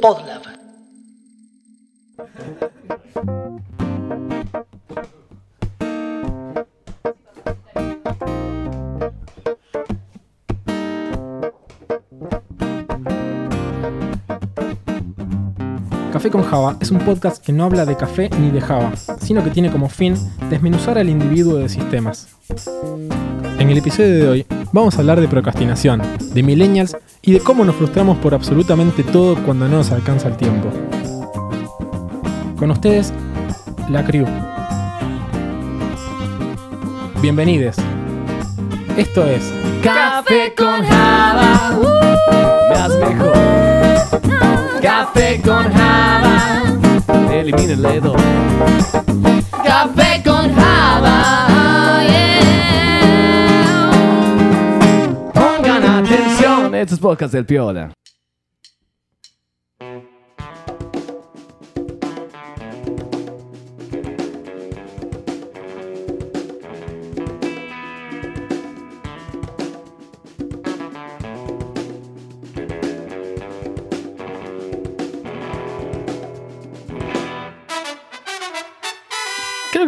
Podlab. Café con Java es un podcast que no habla de café ni de Java, sino que tiene como fin desmenuzar al individuo de sistemas. En el episodio de hoy vamos a hablar de procrastinación, de millennials y de cómo nos frustramos por absolutamente todo cuando no nos alcanza el tiempo. Con ustedes, la crew. Bienvenidos. Esto es Café con Java, uh, más mejor. Café con Java, elimina el dedo. Estos podcasts del Piola.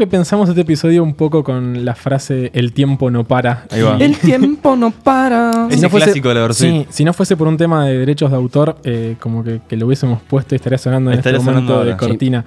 Que pensamos este episodio un poco con la frase el tiempo no para. Ahí va. El tiempo no para. Ese clásico de la versión. Sí, si no fuese por un tema de derechos de autor, eh, como que, que lo hubiésemos puesto y estaría sonando en Estaría este momento sonando de ahora, sí.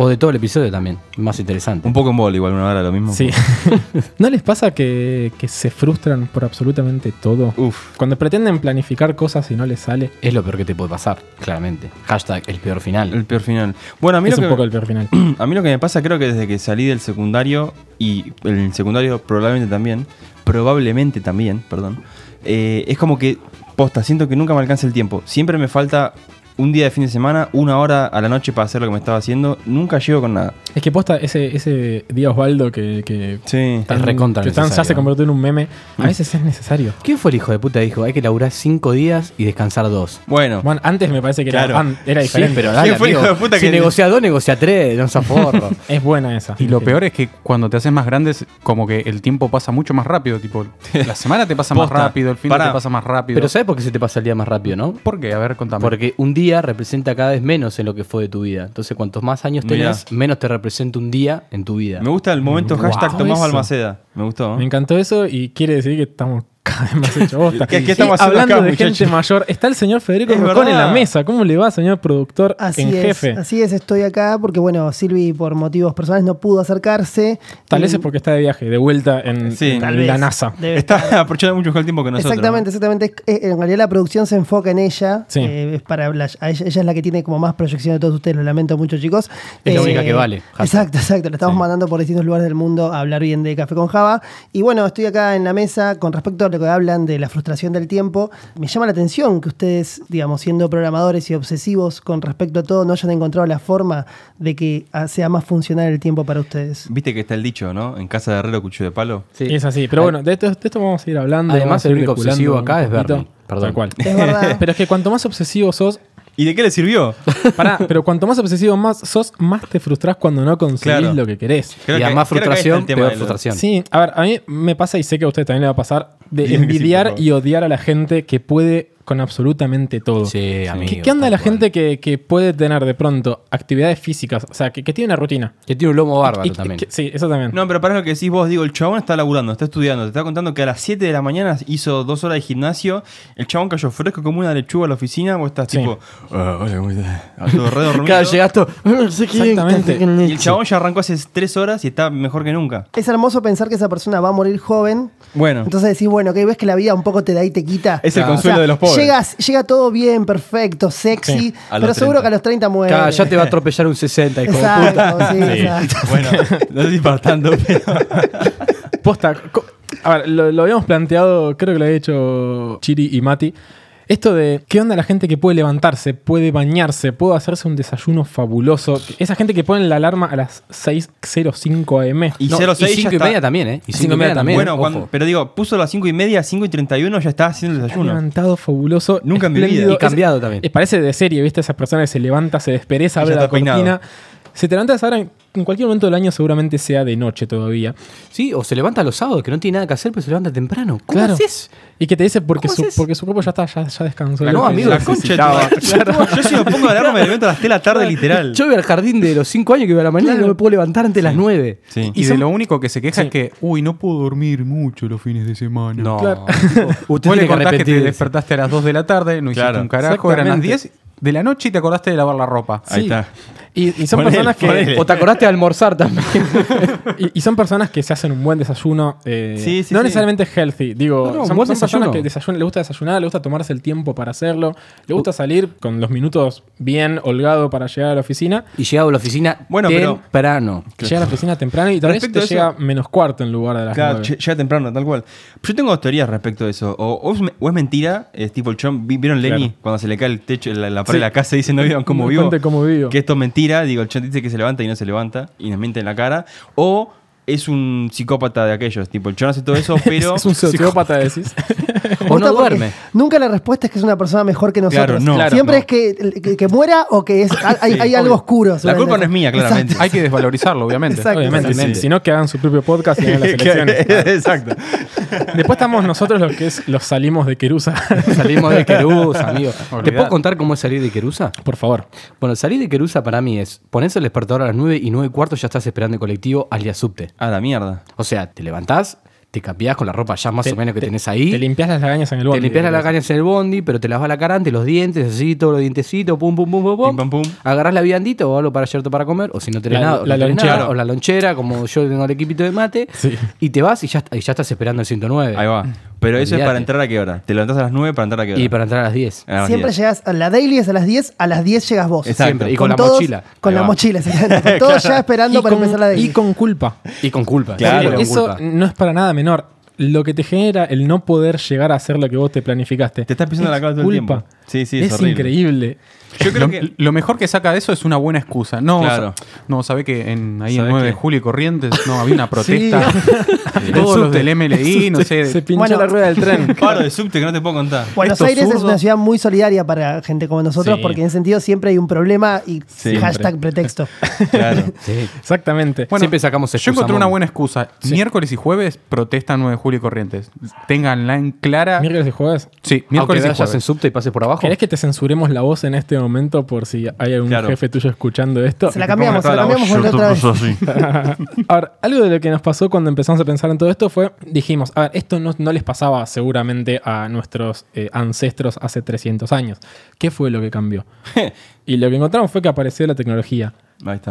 O de todo el episodio también, más interesante. Un poco en bol, igual, una hora lo mismo. Sí. ¿No les pasa que, que se frustran por absolutamente todo? Uf. Cuando pretenden planificar cosas y no les sale, Es lo peor que te puede pasar, claramente. Hashtag el peor final. El peor final. Bueno, a mí, es lo un que, poco el peor final. a mí lo que me pasa, creo que desde que salí del secundario, y el secundario probablemente también, probablemente también, perdón, eh, es como que, posta, siento que nunca me alcanza el tiempo. Siempre me falta un día de fin de semana, una hora a la noche para hacer lo que me estaba haciendo. Nunca llego con nada. Es que posta ese, ese día Osvaldo que, que, Sí. tan- recontra que tan se hace convertir en un meme, a veces es necesario. ¿Quién fue el hijo de puta que dijo? Hay que laburar cinco días y descansar dos. Bueno, Bueno, antes me parece que era, Claro. an- era diferente. pero ¿Quién fue el hijo de puta si que- negocia dos, negocia tres, no se forro. Es buena esa. Y lo Sí. peor es que cuando te haces más grandes, como que el tiempo pasa mucho más rápido. Tipo, la semana te pasa más rápido, el fin Pará. te pasa más rápido. Pero ¿sabes por qué se te pasa el día más rápido, no? ¿Por qué? A ver, contame. Porque un día representa cada vez menos en lo que fue de tu vida. Entonces, cuantos más años Mirá. tenés, menos te representa un día en tu vida. me gusta el momento Wow. hashtag Tomás. Balmaceda. Me gustó. Me ¿eh? encantó eso y quiere decir que estamos cada vez más hechos bosta. ¿Qué- qué Y estamos haciendo hablando acá, de muchachos? gente mayor, está el señor Federico Es Rocón en la mesa. ¿Cómo le va, señor productor Así en es, jefe? así es, estoy acá porque, bueno, Silvi por motivos personales no pudo acercarse. Tal Y- vez es porque está de viaje, de vuelta en, Sí. en Tal la vez. NASA. Debe Está estar. aprovechando mucho mejor el tiempo que nosotros. Exactamente, exactamente. Es- eh, En realidad la producción se enfoca en ella. Sí. Eh, es para la- a ella, ella es la que tiene como más proyección de todos ustedes. Lo lamento mucho, chicos. Es la Eh, única que vale. Hashtag. Exacto, exacto. La estamos Sí. mandando por distintos lugares del mundo a hablar bien de Café con Java. Y bueno, estoy acá en la mesa con respecto a lo que hablan de la frustración del tiempo. Me llama la atención que ustedes, digamos, siendo programadores y obsesivos con respecto a todo, no hayan encontrado la forma de que ah, sea más funcional el tiempo para ustedes. Viste que está el dicho, ¿no? En casa de herrero, cuchillo de palo. Sí. Y es así. Pero bueno, de esto, de esto vamos a ir hablando. Además, el único obsesivo acá es. Bernie. Perdón. Tal cual. Es verdad. Pero es que cuanto más obsesivo sos, ¿Y de qué le sirvió? pará, pero cuanto más obsesivo más sos, más te frustrás cuando no conseguís Claro. lo que querés. Creo y a que- más creo que ahí está el frustración, tema peor de lo- frustración. Sí, a ver, a mí me pasa y sé que a usted también le va a pasar de sí, envidiar por favor. y odiar a la gente que puede con absolutamente todo. Sí, amigo. ¿Qué, qué onda la cual. gente que, que puede tener de pronto actividades físicas? O sea, que, que tiene una rutina. Que tiene un lomo bárbaro Y- también. que- sí, eso también. No, pero para lo que decís vos, digo, el chabón está laburando, está estudiando, te está contando que a las 7 de la mañana hizo dos horas de gimnasio, el chabón cayó fresco como una lechuga a la oficina, vos estás Sí. tipo, "Ah, hola, ¿cómo estás?", a todo re dormido. Claro, llegas todo. "No sé qué, Exactamente. Y el leche". chabón ya arrancó hace 3 horas y está mejor que nunca. Es hermoso pensar que esa persona va a morir joven. Bueno, Entonces decís, bueno, que ves que la vida un poco te da y te quita. es el consuelo O sea, de los pobres. Llegas, llega todo bien, perfecto, sexy, Sí, pero seguro 30. que a los 30 muere. Claro, ya te va a atropellar un 60, hijo de puta. Exacto, sí, exacto. Bueno, no para tanto, pero. Posta. A ver, lo, lo habíamos planteado, creo que lo había hecho Chiri y Mati. Esto de qué onda la gente que puede levantarse, puede bañarse, puede hacerse un desayuno fabuloso. Esa gente que pone la alarma a las 6.05 am. Y No, 06 y ya 5 y está. media también, ¿eh? Y 5 y media también. Bueno, cuando- pero digo, puso las 5 y media, 5 y 31 ya está haciendo el Está desayuno. levantado, fabuloso. Nunca en mi vida. Y cambiado Es- también. eh, parece de serie, ¿viste? Esa persona que se levanta, se despereza, abre la peinado. cortina. Se te levanta a esa hora, en cualquier momento del año seguramente sea de noche todavía. Sí, o se levanta los sábados, que no tiene nada que hacer, pero se levanta temprano. ¿Cómo Claro. haces? Y que te dice porque ¿Cómo su, porque su cuerpo ya está, ya, ya descansó. No, amigo, La concha. Yo si me pongo alarma me levanto a las 3 de la tarde, literal. Yo iba al jardín de los 5 años que iba a la mañana y no me puedo levantar antes de las 9. Sí. Y, Y de lo único que se queja Sí. es que, uy, no puedo dormir mucho los fines de semana. No. Claro. Usted tiene que contás que te despertaste a las 2 de la tarde, no hiciste un carajo, eran las Exactamente. 10 de la noche y te acordaste de lavar la ropa. Ahí está. Y, y son Ponele, personas que ponele. O te acordaste de almorzar también. y, y son personas que se hacen un buen desayuno. eh, Sí, sí, no sí. necesariamente healthy. Digo, No, no, son, personas que desayunan, le gusta desayunar, le gusta tomarse el tiempo para hacerlo, le gusta salir con los minutos bien holgado para llegar a la oficina. Y llegado a la oficina Bueno, pero- temprano. Llega a la oficina temprano y tal vez te a eso- llega menos cuarto en lugar de las Claro, nueve. lle- llega temprano, tal cual. Yo tengo dos teorías respecto de eso. O, o es, o es mentira, es tipo el chon. vi- ¿Vieron Lenny? Claro. Cuando se le cae el techo, la, la pared Sí. de la casa y dice no vieron cómo No vivo. cómo vivo. Que esto es mentira. Digo, el chon dice que se levanta y no se levanta y nos miente en la cara. O es un psicópata de aquellos. Tipo, el chon hace todo eso, pero. es un sociópata, decís. O no duerme. Nunca la respuesta es que es una persona mejor que nosotros. Claro, no. Claro, Siempre no. es que, que, que muera o que es, hay, hay algo oscuro. La culpa no es mía, claramente. Hay que desvalorizarlo, obviamente. Exacto. Obviamente, Sí, sí. sí. Si no, que hagan su propio podcast y hagan las elecciones. Exacto. Después estamos nosotros los que es los salimos de Querusa. Salimos de Querusa, amigo. ¿Te puedo contar cómo es salir de Querusa? Por favor. Bueno, salir de Querusa para mí es ponerse el despertador a las 9 y 9 y cuarto ya estás esperando el colectivo al día subte. A la mierda. O sea, te levantás, te cambiás con la ropa ya más Te- o menos que te- tenés ahí. Te limpias las lagañas en el bondi. Te limpias las lagañas en el bondi, pero te lavas la cara antes, los dientes, así, todos los dientecitos, pum, pum, pum, pum, pum. Pam, pum. Agarrás la viandita o algo para llevarte para comer, o si no tenés La- nada, o la no tenés lonchera. nada, o la lonchera, como yo tengo el equipito de mate, Sí. y te vas y ya, y ya estás esperando el 109. Ahí va. Pero eso es para entrar a qué hora. Te levantás a las 9 para entrar a qué hora. Y para entrar a las 10. A las Siempre 10. llegas a la daily es a las 10, a las 10 llegas vos. Exacto. Siempre. Y con, la todos- mochila. Con la va. mochila, exactamente. Todos ya esperando Y para con- empezar la daily. Y con culpa. Y con culpa. Claro. con Eso culpa. no es para nada menor. Lo que te genera el no poder llegar a hacer lo que vos te planificaste. Te estás pisando es la cola todo el culpa. tiempo. Sí, sí, es es horrible. increíble. Yo creo lo, que. lo mejor que saca de eso es una buena excusa. No, Claro. no sabe que en, ahí en ¿Sabe 9 de julio y Corrientes no había una protesta. Todos los del MLI, no sé. Se pinchó Bueno. la rueda del tren. Paro de subte que no te puedo contar. Buenos Aires es una ciudad muy solidaria para gente como nosotros Sí. porque en ese sentido siempre hay un problema y hashtag pretexto. Claro. Sí. Exactamente. Bueno, Siempre sacamos Yo excusa, encontré una buena excusa. Miércoles y jueves protestan 9 de julio y Corrientes. Ténganla en clara. Miércoles y jueves. Sí, Aunque miércoles y vayas en jueves. subte y pases por abajo. ¿Querés que te censuremos la voz en este momento por si hay algún Claro. jefe tuyo escuchando esto? Se la cambiamos, se la la cambiamos voz. otra vez. Ahora, algo de lo que nos pasó cuando empezamos a pensar en todo esto fue, dijimos, a ver, esto no, no les pasaba seguramente a nuestros eh, ancestros hace 300 años. ¿Qué fue lo que cambió? y lo que encontramos fue que apareció la tecnología.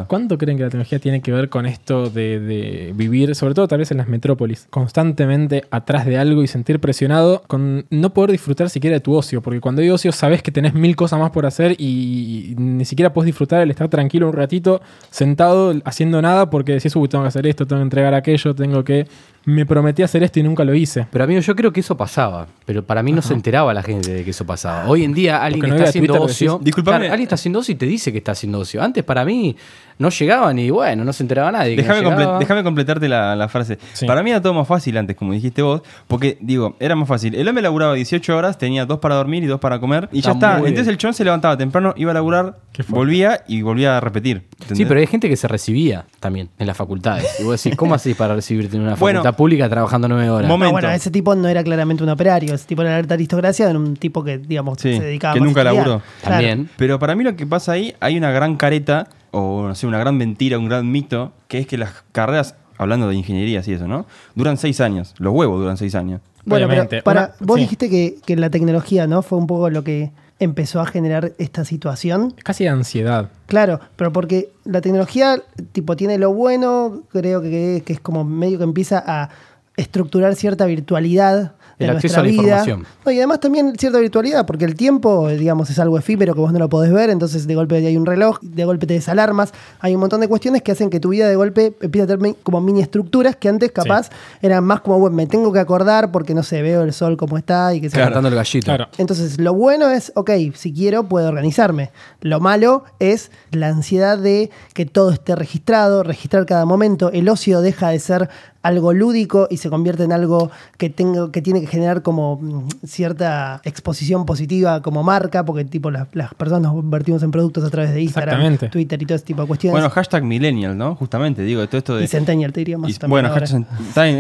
¿Cuánto creen que la tecnología tiene que ver con esto de, vivir, sobre todo tal vez en las metrópolis, constantemente atrás de algo y sentir presionado con no poder disfrutar siquiera de tu ocio? Porque cuando hay ocio sabes que tenés mil cosas más por hacer y ni siquiera puedes disfrutar el estar tranquilo un ratito sentado haciendo nada porque decís, uy, tengo que hacer esto, tengo que entregar aquello, tengo que... Me prometí hacer esto y nunca lo hice. Pero amigo, yo creo que eso pasaba. Pero para mí no se enteraba la gente de que eso pasaba. Hoy en día alguien no está haciendo Twitter, ocio. Disculpame. Claro, alguien está haciendo ocio y te dice que está haciendo ocio. Antes para mí no llegaban y bueno, no se enteraba nadie. que no Déjame, comple- déjame completarte la, la frase. Sí. Para mí era todo más fácil antes, como dijiste vos, porque, digo, era más fácil. El hombre laburaba 18 horas, tenía dos para dormir y dos para comer, y ya Está Entonces bien. el chon se levantaba temprano, iba a laburar, volvía y volvía a repetir. Sí, pero hay gente que se recibía también en las facultades. Y vos decís, ¿cómo haces para recibirte en una Bueno, facultad pública trabajando nueve horas? momento. No, bueno, ese tipo no era claramente un operario, ese tipo era la alta aristocracia, era un tipo que, digamos, Sí, se dedicaba que a nunca estudiar. laburó. Claro. También. Pero para mí lo que pasa ahí, hay una gran careta, o no sé, una gran mentira, un gran mito, que es que las carreras, hablando de ingenierías y eso, ¿no? Duran seis años. Los huevos duran seis años. Bueno, pero para, Una- vos sí. dijiste que, que la tecnología, ¿no? Fue un poco lo que empezó a generar esta situación. Casi de ansiedad. Claro, pero porque la tecnología, tipo, tiene lo bueno, creo que, que es como medio que empieza a estructurar cierta virtualidad El acceso a la vida. información. No, y además también cierta virtualidad, porque el tiempo, digamos, es algo efímero que vos no lo podés ver, entonces de golpe hay un reloj, de golpe te desalarmas, hay un montón de cuestiones que hacen que tu vida de golpe empiece a tener como mini estructuras que antes capaz eran más como, bueno, me tengo que acordar porque no sé, veo el sol como está y que se Cantando el gallito. Claro. entonces, lo bueno es, ok, si quiero puedo organizarme. Lo malo es la ansiedad de que todo esté registrado, registrar cada momento. El ocio deja de ser algo lúdico y se convierte en algo que, tenga, que tiene que generar como mm, cierta exposición positiva como marca, porque tipo las, las personas nos convertimos en productos a través de Instagram. Twitter y todo ese tipo de cuestiones. Bueno, hashtag millennial, ¿no? Justamente, digo, todo esto de... y Centennial te diría más Y- también bueno, ahora.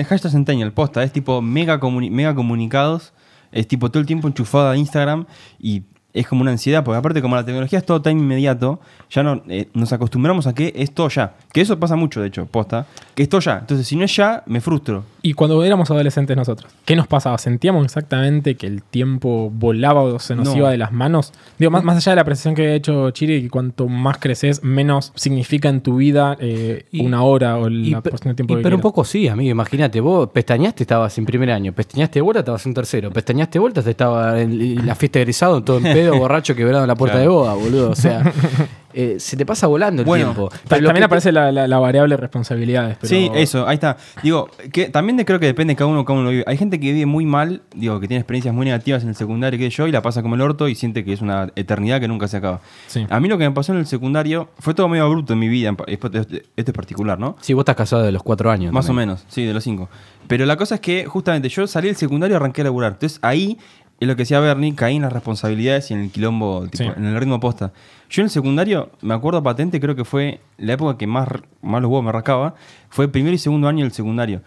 hashtag, Centennial, posta, es tipo mega, comuni- mega comunicados, es tipo todo el tiempo enchufado a Instagram y es como una ansiedad, porque aparte como la tecnología es todo tan inmediato, ya no eh, nos acostumbramos a que es todo ya. Que eso pasa mucho, de hecho, posta, que es todo ya. Entonces, si no es ya, me frustro. Y cuando éramos adolescentes nosotros, ¿qué nos pasaba? ¿Sentíamos exactamente que el tiempo volaba o se nos No. iba de las manos? Digo, más, más allá de la apreciación que ha hecho Chiri, que cuanto más creces, menos significa en tu vida eh, Y- una hora o la porción de tiempo y que pero un poco sí, amigo. Imagínate, vos pestañaste, estabas en primer año. Pestañaste vuelta, estabas en tercero. Pestañaste vuelta, te estaba en la fiesta de egresado, todo en pedo, borracho, quebrado en la puerta Claro. de boda, boludo. O sea, eh, se te pasa volando el Bueno, tiempo. Pero También que aparece la, la- la variable responsabilidades. pero- Sí, eso, ahí está. Digo, que también de- creo que depende de cada uno cómo lo vive. Hay gente que vive muy mal, digo, que tiene experiencias muy negativas en el secundario, que yo, y la pasa como el orto y siente que es una eternidad que nunca se acaba. Sí. A mí lo que me pasó en el secundario fue todo medio bruto en mi vida, esto es particular, ¿no? Sí, vos estás casado de los cuatro años. Más o menos, sí, de los cinco. Pero la cosa es que justamente yo salí del secundario y arranqué a laburar. Entonces ahí, es lo que decía Bernie, caí en las responsabilidades y en el quilombo, tipo, Sí. en el ritmo posta. Yo en el secundario, me acuerdo patente, creo que fue la época que más, más los huevos me rascaba, fue primero y segundo año del secundario.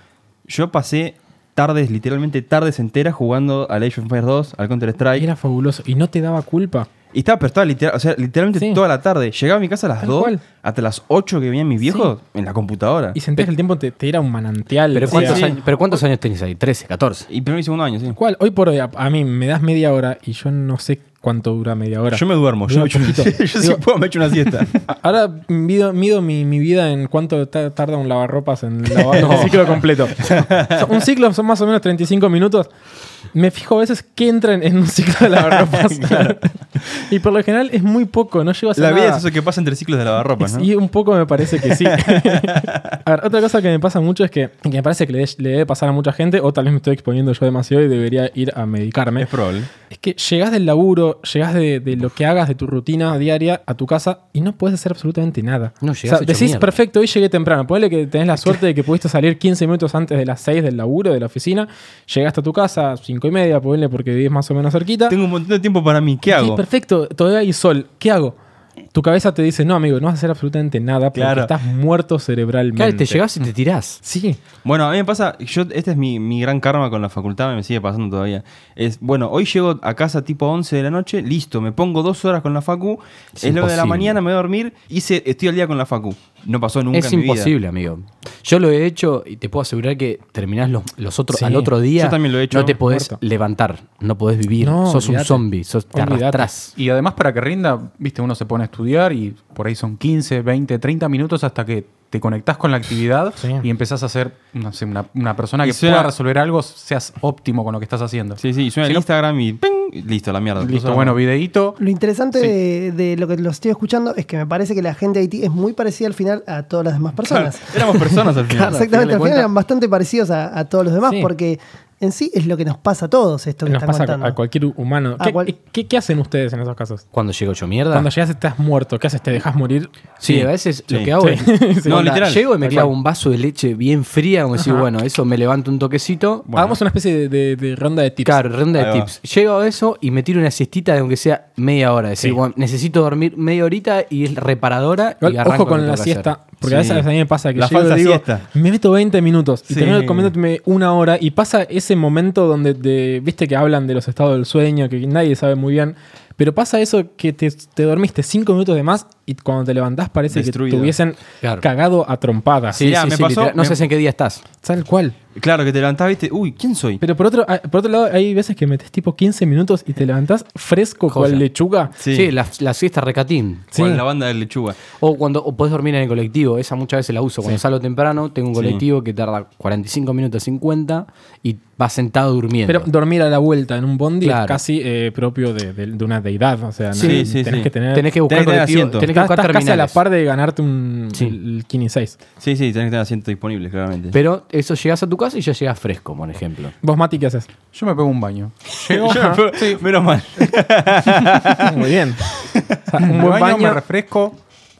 Yo pasé tardes, literalmente tardes enteras jugando al Age of Empires 2, al Counter Strike. Era fabuloso. ¿Y no te daba culpa? Y estaba, pero estaba literal, o sea, literalmente Sí. toda la tarde. Llegaba a mi casa a las Tal 2, cual. hasta las 8 que venían mis viejos en la computadora. Y sentías que el tiempo te, te era un manantial. Pero ¿cuántos, sea, años, pero ¿cuántos años tenés ahí? 13, 14. Y primero y segundo año, sí. ¿Cuál? Hoy por hoy, a, a mí me das media hora y yo no sé cuánto dura media hora. Yo me duermo, yo, me echo yo si puedo me echo una siesta. Ahora mido, mido mi, mi vida en cuánto ta- tarda un lavarropas en lavar el ciclo completo. Un ciclo son más o menos 35 minutos. Me fijo a veces que entran en un ciclo de lavarropas. y por lo general es muy poco, no llego a hacer La vida nada. es eso que pasa entre ciclos de lavarropas, ¿no? Y un poco me parece que sí. a ver, otra cosa que me pasa mucho es que, que me parece que le, le debe pasar a mucha gente, o tal vez me estoy exponiendo yo demasiado y debería ir a medicarme. Es probable. Es que llegás del laburo, llegás de, de lo que hagas, de tu rutina diaria a tu casa y no puedes hacer absolutamente nada. No, o sea, hecho decís, mierda. perfecto, hoy llegué temprano. Ponele que tenés la suerte de que pudiste salir 15 minutos antes de las 6 del laburo, de la oficina. Llegaste a tu casa, 5 y media, ponele porque vivís más o menos cerquita. Tengo un montón de tiempo para mí. ¿Qué Sí, hago? perfecto, todavía hay sol. ¿Qué hago? Tu cabeza te dice, no, amigo, no vas a hacer absolutamente nada porque Claro. estás muerto cerebralmente. Claro, te llegás y te tirás. Sí. Bueno, a mí me pasa, yo este es mi, mi gran karma con la facultad, me sigue pasando todavía. Es, bueno, hoy llego a casa tipo 11 de la noche, listo, me pongo dos horas con la facu, Es lo de la imposible. mañana, me voy a dormir, hice, estoy al día con la facu. No pasó nunca es en mi vida. imposible, amigo. Yo lo he hecho y te puedo asegurar que terminás los, los otros Sí. al otro día. Yo también lo he hecho. No te podés Muerto. levantar, no podés vivir. No, sos un zombie, sos, te arrastrás. Y además para que rinda, viste, uno se pone a estudiar y por ahí son 15, 20, 30 minutos hasta que te conectás con la actividad Sí. y empezás a ser no sé, una, una persona Y que suena- pueda resolver algo, seas óptimo con lo que estás haciendo. Sí, sí, suena Si el no- Instagram y ¡ping! listo, la mierda. Listo, bueno, videíto. Lo interesante Sí. de, de lo que lo estoy escuchando es que me parece que la gente de Haití es muy parecida al final a todas las demás personas. Claro, éramos personas al final. Claro, exactamente, al al final eran bastante parecidos a, a todos los demás, Sí. porque en sí es lo que nos pasa a todos esto que Nos están pasa contando. a cualquier humano. A ¿Qué, cual- qué- qué hacen ustedes en esos casos? Cuando llego yo mierda. Cuando llegas estás muerto, ¿qué haces? ¿Te dejas morir? Sí, Sí, a veces lo que hago Sí. es. Sí. No, onda, literal. Llego y me clavo un vaso de leche bien fría, como decir, bueno, eso me levanto un toquecito. Bueno. Hagamos una especie de, de- de ronda de tips. Claro, ronda de tips. Llego a eso y me tiro una siestita de aunque sea media hora. Decir, Sí. bueno, necesito dormir media horita y es reparadora. Igual, y arranco ojo con la siesta, porque a veces a mí me pasa que La llego y falsa digo, siesta. me meto 20 minutos y termino comiéndome una hora y pasa ese momento donde te- viste que hablan de los estados del sueño, que nadie sabe muy bien, pero pasa eso que te, te dormiste 5 minutos de más y cuando te levantás parece Destruido. que te hubiesen Claro. cagado a trompadas. Sí, sí, me sí, pasó- literal. No me- sé en qué día estás. Tal cual. Claro, que te levantás, viste, uy, ¿quién soy? Pero por otro, ah, por otro lado, hay veces que metes tipo 15 minutos y te levantás fresco Joya. cual lechuga. Sí, la, la siesta recatín. Sí. Con la banda de lechuga. O cuando o podés dormir en el colectivo. Esa muchas veces la uso. Cuando salgo temprano, tengo un Sí. colectivo que tarda 45 minutos 50 y vas sentado durmiendo. Pero dormir a la vuelta en un bondi Claro. es casi eh, propio de, de- de una deidad. O sea, Sí, no- sí, tenés sí. que tener. tenés que buscar tenés que tener tenés que buscar estás casi a la par de ganarte un Sí. el Kini 6. Sí, sí, tenés que tener asiento disponible, claramente. Pero eso llegas a tu casa y ya llegas fresco, por ejemplo. ¿Vos, Mati, qué haces? Yo me pego un baño. Yo me fue- Menos mal. Muy bien. O sea, un buen baño, baño. me refresco,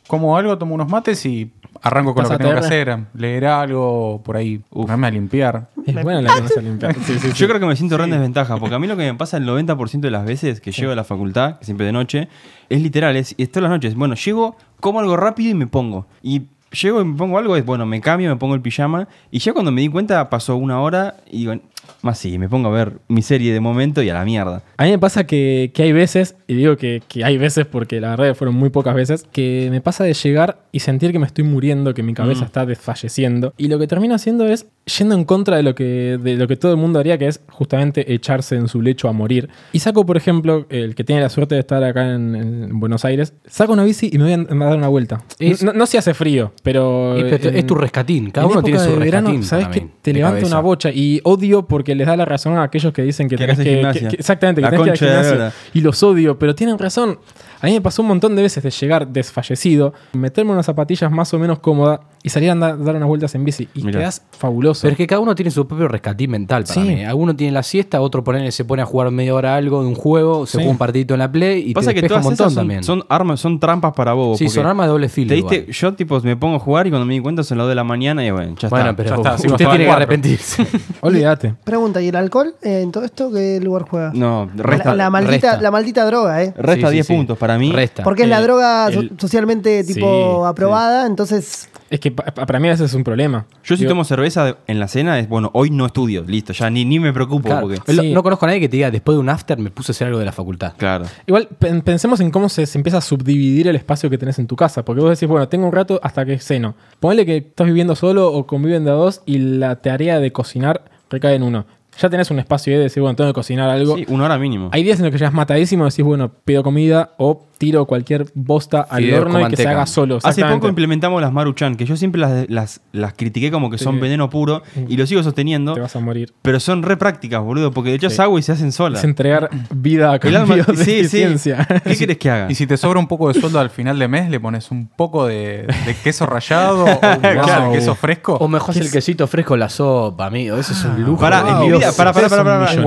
como algo, tomo unos mates y Arranco con lo que a tengo que hacer, leer algo, por ahí, ponerme a limpiar. Es buena la que no se limpia. Sí, sí, sí. Yo creo que me siento re en desventaja, porque a mí lo que me pasa el 90% de las veces que llego a la facultad, que siempre de noche, es literal, es, es todas las noches. Bueno, llego, como algo rápido y me pongo. Y llego y me pongo algo, es bueno, me cambio, me pongo el pijama. Y ya cuando me di cuenta pasó una hora y digo, más sí, me pongo a ver mi serie de momento y a la mierda. A mí me pasa que, que hay veces, y digo que, que hay veces porque la verdad fueron muy pocas veces, que me pasa de llegar y sentir que me estoy muriendo, que mi cabeza Mm. está desfalleciendo. Y lo que termino haciendo es yendo en contra de lo, que, de lo que todo el mundo haría, que es justamente echarse en su lecho a morir. Y saco, por ejemplo, el que tiene la suerte de estar acá en, en Buenos Aires, saco una bici y me voy a, dar una vuelta. Es- no, no si hace frío, pero... En- es tu rescatín. Cada uno tiene su de verano, rescatín. sabes que te levanta una bocha y odio porque les da la razón a aquellos que dicen que, Que tenés que, exactamente, que La tenés que ir al gimnasio. Y los odio, pero tienen razón. A mí me pasó un montón de veces de llegar desfallecido, meterme unas zapatillas más o menos cómodas y salir a andar- dar unas vueltas en bici. Y Mirá. quedás fabuloso. Pero es que cada uno tiene su propio rescatín mental para Sí. mí. Alguno tiene la siesta, otro ponele, se pone a jugar media hora algo de un juego, se Sí. juega un partidito en la Play y Pasa te que todas un montón esas son, también. son armas, son trampas para vos. sí, son armas de doble filo. Te diste, igual. yo tipo me pongo a jugar y cuando me di cuenta son las 2 de la mañana y bueno, ya Bueno, está. pero ya está, usted tiene que arrepentirse. Olvídate. Pregunta, ¿y el alcohol eh, en todo esto qué lugar juega? No, resta, la maldita, resta. la maldita droga, ¿eh? resta Sí, sí, 10 sí. puntos para mí. Resta. Porque es la El- droga so- el- socialmente tipo sí. aprobada, entonces Es que pa- pa- para mí a veces es un problema. Yo si Digo, tomo cerveza en la cena es bueno, hoy no estudio, listo, ya ni, ni me preocupo Claro. porque Lo- Sí. No conozco a nadie que te diga, después de un after me puse a hacer algo de la facultad. claro. Igual pen- pensemos en cómo se, se empieza a subdividir el espacio que tenés en tu casa. Porque vos decís, bueno, tengo un rato hasta que ceno. Ponle que estás viviendo solo o conviven de a dos y la tarea de cocinar recae en uno. Ya tenés un espacio ahí de decir, bueno, tengo que cocinar algo. Sí, una hora mínimo. Hay días en los que llegas matadísimo y decís, bueno, pido comida o tiro cualquier bosta al Fideo horno y que se haga solo. Hace poco implementamos las Maruchan, que yo siempre las, las, las critiqué como que son Sí. veneno puro y lo sigo sosteniendo, Te vas a morir. pero son re prácticas, boludo, porque echas Sí. agua y se hacen solas. Es entregar vida a El alma- cambio de sí, sí. eficiencia. ¿Qué querés que haga? Y si te sobra un poco de sueldo al final de mes, le pones un poco de, de queso rallado o un Claro. de queso fresco. O mejor el quesito fresco en la sopa, amigo. Eso es un lujo. Pará, en mi Wow, vida, pará, pará, pará, son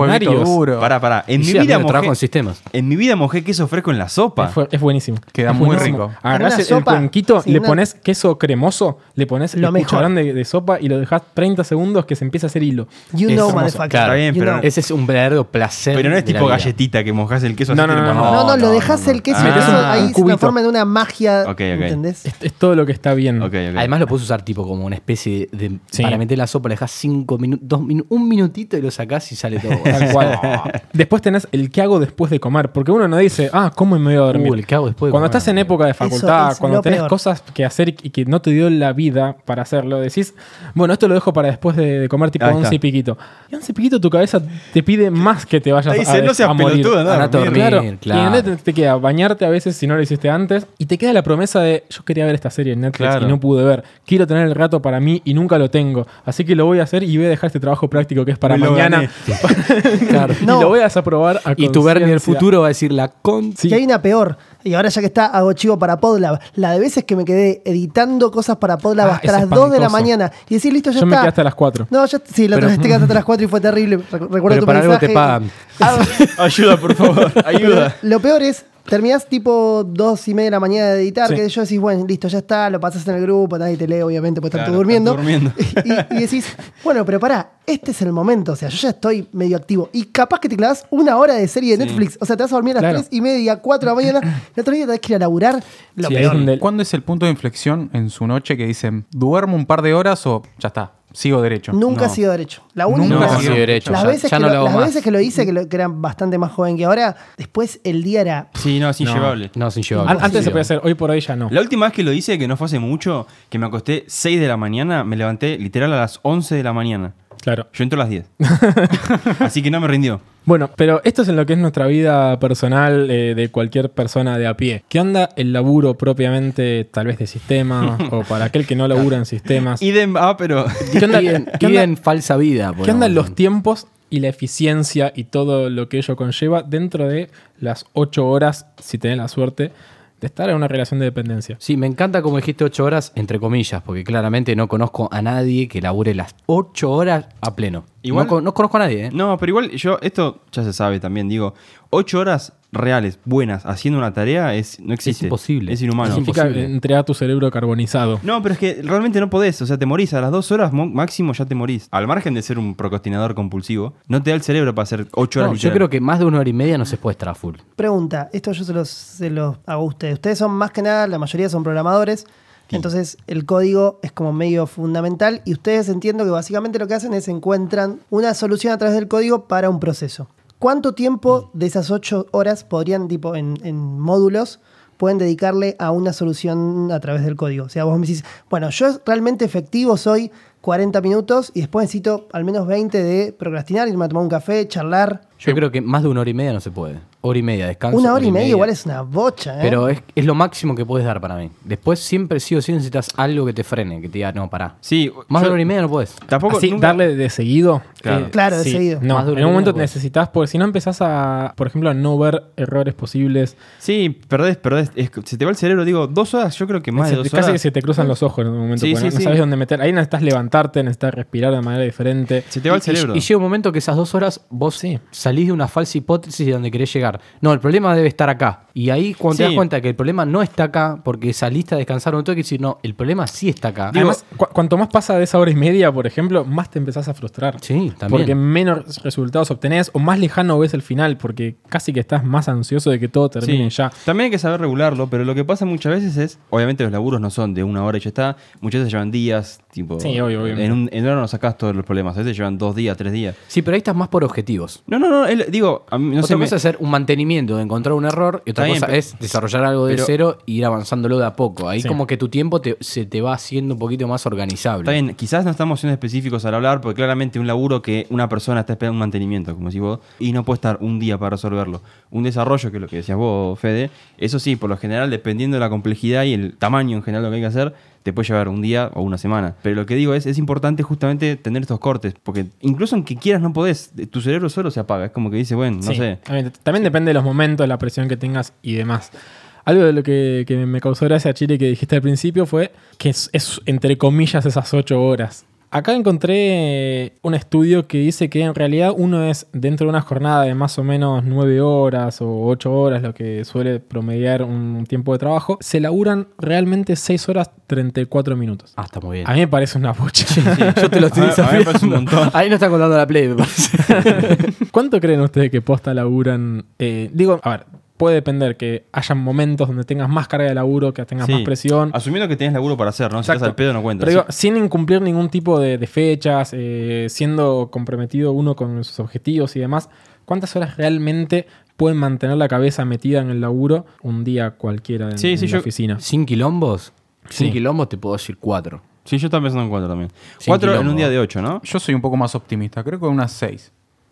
pará, pará. En mi vida mojé, en sistemas. en mi vida mojé queso fresco en la sopa. Es, buenísimo. Queda Es muy buenísimo. rico. Agarrás el sopa, cuenquito, sí, le una- pones queso cremoso, le pones Lo el cucharón de, de sopa y lo dejas 30 segundos que se empieza a hacer hilo. you Es know, hermoso. motherfucker. Claro. Está bien, You pero- know. Ese es un verdadero placer. Pero no es de tipo galletita que mojás el queso No, así no, no, No, no, No, lo dejas no, el queso Ah. ahí se transforma en una magia. Ok, ok. ¿Entendés? Es, es todo lo que está bien. Además lo puedes usar tipo como una especie de... Para meter la sopa le dejas cinco minutos, dos minu- un minutito y lo sacás y sale todo. Tal cual. después tenés el que hago después de comer. Porque uno no dice, ah, ¿cómo me voy a dormir? El que hago después de cuando comer, estás en época de Eso facultad, es cuando lo tenés peor. cosas que hacer y que no te dio la vida para hacerlo, decís, bueno, esto lo dejo para después de, de comer tipo Ahí 11 está. y piquito. Y 11 y piquito tu cabeza te pide más que te vayas Ahí a, dice, no seas a morir. pelotudo, a a dormir. dormir. Claro, claro. y en Netflix te queda bañarte a veces si no lo hiciste antes y te queda la promesa de yo quería ver esta serie en Netflix Claro. y no pude ver. Quiero tener el rato para mí y nunca lo tengo. Así que lo voy a hacer y voy a dejar este trabajo práctico que es para Me lo mañana. gané. Claro. y No. lo voy a desaprobar a Y tu Bernie del conciencia. futuro va a decir la con... Sí. Y hay una peor. Y ahora ya que está, hago chivo para Podlab. La de veces que me quedé editando cosas para Podlab Ah, hasta las 2 de la mañana. Y decir, listo, ya Yo me está. quedé hasta las 4. No, ya, sí, la otra vez te quedaste hasta las 4 y fue terrible. Re- Recuerdo Pero tu para algo mensaje. te pagan. Ayuda, por favor. Ayuda. Lo peor es, terminás tipo 2 y media de la mañana de editar, Sí. que yo decís, bueno, listo, ya está, lo pasas en el grupo, nadie te lee, obviamente, porque estás Claro, tú durmiendo. estás durmiendo. Y, y decís, bueno, pero pará, este es el momento, o sea, yo ya estoy medio activo. Y capaz que te clavas una hora de serie de Netflix, o sea, te vas a dormir a las Claro. 3 y media, 4 de la mañana, el otro día tenés que ir a laburar, lo Sí, peor. es donde- ¿Cuándo es el punto de inflexión en su noche que dicen, duermo un par de horas o ya está, sigo derecho? Nunca No. ha sido derecho. La Nunca única No, ha así sido derecho. las ya, veces, ya que, no lo, las veces que lo hice, que, lo- que era bastante más joven que ahora, después el día era. Sí, no, es inllevable. No, sin llevar. An- Antes se podía hacer, hoy por hoy ya no. La última vez que lo hice, que no fue hace mucho, que me acosté 6 de la mañana, me levanté literal a las 11 de la mañana. Claro. Yo entro a las 10. Así que no me rindió. Bueno, pero esto es en lo que es nuestra vida personal eh, de cualquier persona de a pie. ¿Qué onda el laburo propiamente, tal vez de sistemas, o para aquel que no labura en sistemas? Idem, ah, pero. ¿Qué onda, Y en, qué y onda- en falsa vida. qué andan los tiempos y la eficiencia y todo lo que ello conlleva dentro de las ocho horas, si tenés la suerte, de estar en una relación de dependencia? Sí, me encanta como dijiste ocho horas, entre comillas, porque claramente no conozco a nadie que labure las ocho horas a pleno. Igual- no, con- no conozco a nadie, ¿eh? No, pero igual yo, esto ya se sabe también, digo, 8 horas reales, buenas, haciendo una tarea, es, no existe. imposible. Es inhumano. Significa imposible. entregar tu cerebro carbonizado. No, pero es que realmente no podés. O sea, te morís. A las dos horas mo- máximo ya te morís. Al margen de ser un procrastinador compulsivo, no te da el cerebro para hacer ocho horas No, yo creo que más de una hora y media no se puede estar a full. Pregunta, esto yo se los, se los hago a ustedes. Ustedes son más que nada, la mayoría son programadores. Sí. Entonces el código es como medio fundamental y ustedes entiendo que básicamente lo que hacen es encuentran una solución a través del código para un proceso. ¿Cuánto tiempo de esas ocho horas podrían, tipo, en, en módulos, pueden dedicarle a una solución a través del código? O sea, vos me decís, bueno, yo realmente efectivo soy 40 minutos y después necesito al menos 20 de procrastinar, irme a tomar un café, charlar. Yo creo que más de una hora y media no se puede. Hora y media, descanso. Una hora y media igual es una bocha, ¿eh? Pero es, es lo máximo que puedes dar para mí. Después siempre sí o sí necesitas algo que te frene, que te diga, no, pará. Sí, Más de yo una hora y media no puedes. Tampoco. Así, nunca- darle de seguido. Claro. eh, Claro, de seguido. No, Más de una en un momento necesitas, porque si no empezás a, por ejemplo, a no ver errores posibles. Sí, perdés, perdés. es- se te va el cerebro. Digo, dos horas, yo creo que más se- de dos casi horas. que se te cruzan los ojos en un momento. Sí, porque sí, no, no sí. sabes dónde meter. Ahí necesitas levantarte, necesitas respirar de manera diferente. Se te va el Y- cerebro. Y, llega un momento que esas dos horas vos Sí. salís de una falsa hipótesis de donde querés llegar. No, el problema debe estar acá. Y ahí cuando te das cuenta que el problema no está acá, porque saliste a descansar un toque y decir, no, el problema sí está acá. Además, cu- cuanto más pasa de esa hora y media, por ejemplo, más te empezás a frustrar. sí, también. Porque menos resultados obtenés o más lejano ves el final, porque casi que estás más ansioso de que todo termine Sí. ya. También hay que saber regularlo, pero lo que pasa muchas veces es, obviamente los laburos no son de una hora y ya está, muchas veces llevan días, tipo, Sí, obvio, obviamente. en un en una hora no sacás todos los problemas, a veces llevan dos días, tres días. Sí, pero ahí estás más por objetivos. No, no, no, él- digo, a mí no otra sé, me- cosa es hacer un mantenimiento de encontrar un error y otra cosa pero- es desarrollar algo de pero- cero e ir avanzándolo de a poco. Ahí Sí. como que tu tiempo te- se te va haciendo un poquito más organizable. Está bien, quizás no estamos siendo específicos al hablar, porque claramente un laburo que una persona está esperando un mantenimiento, como decís vos, y no puede estar un día para resolverlo. Un desarrollo, que es lo que decías vos, Fede, eso sí, por lo general, dependiendo de la complejidad y el tamaño en general de lo que hay que hacer, te puede llevar un día o una semana. Pero lo que digo es, es importante justamente tener estos cortes, porque incluso aunque quieras no podés, tu cerebro solo se apaga, es como que dice, bueno, no Sí, sé. También, también depende de los momentos, la presión que tengas y demás. Algo de lo que, que me causó gracia, Chile, que dijiste al principio fue que es, es, entre comillas esas ocho horas. Acá encontré un estudio que dice que en realidad uno es dentro de una jornada de más o menos nueve horas o ocho horas, lo que suele promediar un tiempo de trabajo, se laburan realmente 6 horas 34 minutos. Ah, está muy bien. A mí me parece una bocha. Yo te lo estoy mí- a mí me parece un montón. Ahí no está contando la play, me parece. ¿Cuánto creen ustedes que posta laburan? Eh, digo, a ver, puede depender que hayan momentos donde tengas más carga de laburo, que tengas Sí. más presión. Asumiendo que tenés laburo para hacer, ¿no? Si estás al pedo no cuenta. Pero digo, sin incumplir ningún tipo de, de fechas, eh, siendo comprometido uno con sus objetivos y demás, ¿cuántas horas realmente pueden mantener la cabeza metida en el laburo un día cualquiera en, Sí, en sí, la yo- oficina? Sin quilombos. Sin Sí. quilombos te puedo decir cuatro. Sí, yo estaba pensando en cuatro también. Sin cuatro en un día de ocho, ¿no? Yo soy un poco más optimista, creo que unas 6.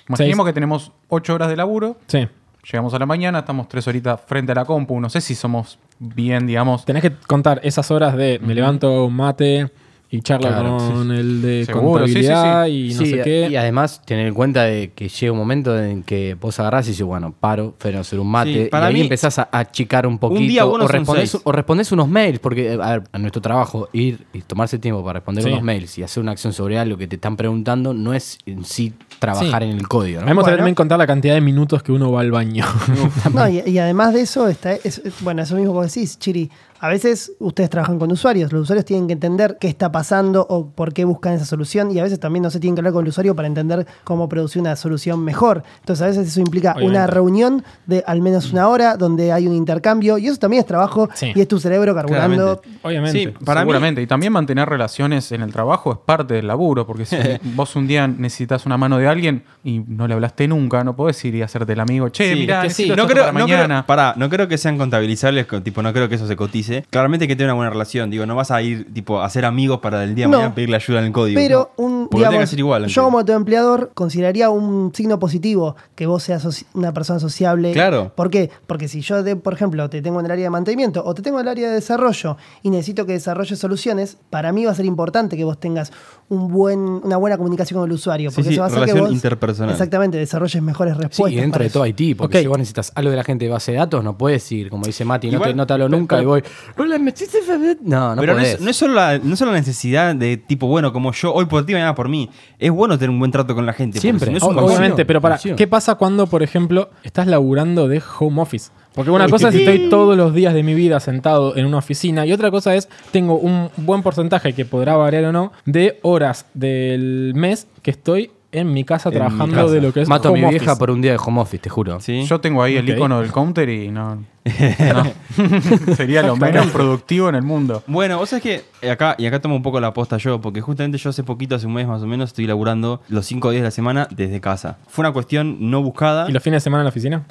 Imaginemos Seis. que tenemos 8 horas de laburo, Sí. Llegamos a la mañana, estamos 3 horitas frente a la compu, no sé si somos bien, digamos, Tenés que contar esas horas de me levanto mate y charlo Claro, con el de Seguro, sí, sí, contabilidad sí. y no Sí, sé qué. Y además, tener en cuenta de que llega un momento en que vos agarrás y dices, bueno, paro, freno a hacer un mate. Sí, para y ahí mí, empezás a achicar un poquito. día o, respondés, o respondés unos mails, porque, a ver, a nuestro trabajo, ir y tomarse tiempo para responder Sí. unos mails y hacer una acción sobre algo que te están preguntando, no es en sí trabajar Sí. en el código. ¿no? Vamos a Bueno. también contar la cantidad de minutos que uno va al baño. No, y, y además de eso, está, es- es- bueno, eso mismo que vos decís, Chiri. A veces ustedes trabajan con usuarios, los usuarios tienen que entender qué está pasando o por qué buscan esa solución y a veces también no se tienen que hablar con el usuario para entender cómo producir una solución mejor. Entonces a veces eso implica una reunión de al menos una hora donde hay un intercambio y eso también es trabajo Sí. y es tu cerebro carburando. Claramente. Obviamente. Sí, para mí- seguramente. Y también mantener relaciones en el trabajo es parte del laburo, porque si vos un día necesitas una mano de alguien y no le hablaste nunca, no podés ir y hacerte el amigo, che, Sí, mirá, es que sí. necesito no creo, para no creo- mañana. pará, no creo que sean contabilizables, con- tipo, no creo que eso se cotice. Claramente que tenga una buena relación, digo, no vas a ir tipo a ser amigos para el día de No. mañana pedirle ayuda en el código. Pero no. un, que digamos, hacer igual. yo como tu empleador consideraría un signo positivo que vos seas una persona sociable. Claro. ¿Por qué? Porque si yo, te- por ejemplo, te tengo en el área de mantenimiento o te tengo en el área de desarrollo y necesito que desarrolles soluciones, para mí va a ser importante que vos tengas un buen, una buena comunicación con el usuario. Sí, Porque sí, eso va a hacer que relación vos interpersonal. exactamente desarrolles mejores Sí, respuestas. y dentro de todo. Haití, porque si vos necesitas algo de la gente de base de datos, no puedes ir, como dice Mati, no, te, no te hablo pero- nunca pero- y voy, hola, ¿me hiciste saber?". No, no Pero no podés. es, no es solo la, no es solo la necesidad de tipo, bueno, como yo hoy por ti, mañana por mí. Es bueno tener un buen trato con la gente. porque Siempre. si no es un. Obviamente, pero para. ¿qué pasa cuando, por ejemplo, estás laburando de home office? Porque una cosa es estoy todos los días de mi vida sentado en una oficina y otra cosa es tengo un buen porcentaje que podrá variar o no de horas del mes que estoy en mi casa En mi trabajando casa. de lo que es Mato a mi home vieja office. por un día de home office, te juro. Sí. Yo tengo ahí Ok. el icono del counter y no. no. Sería lo menos productivo en el mundo. Bueno, vos sabés que acá, y acá tomo un poco la posta yo, porque justamente yo hace poquito, hace un mes más o menos, estoy laburando los cinco días de la semana desde casa. Fue una cuestión no buscada. ¿Y los fines de semana en la oficina?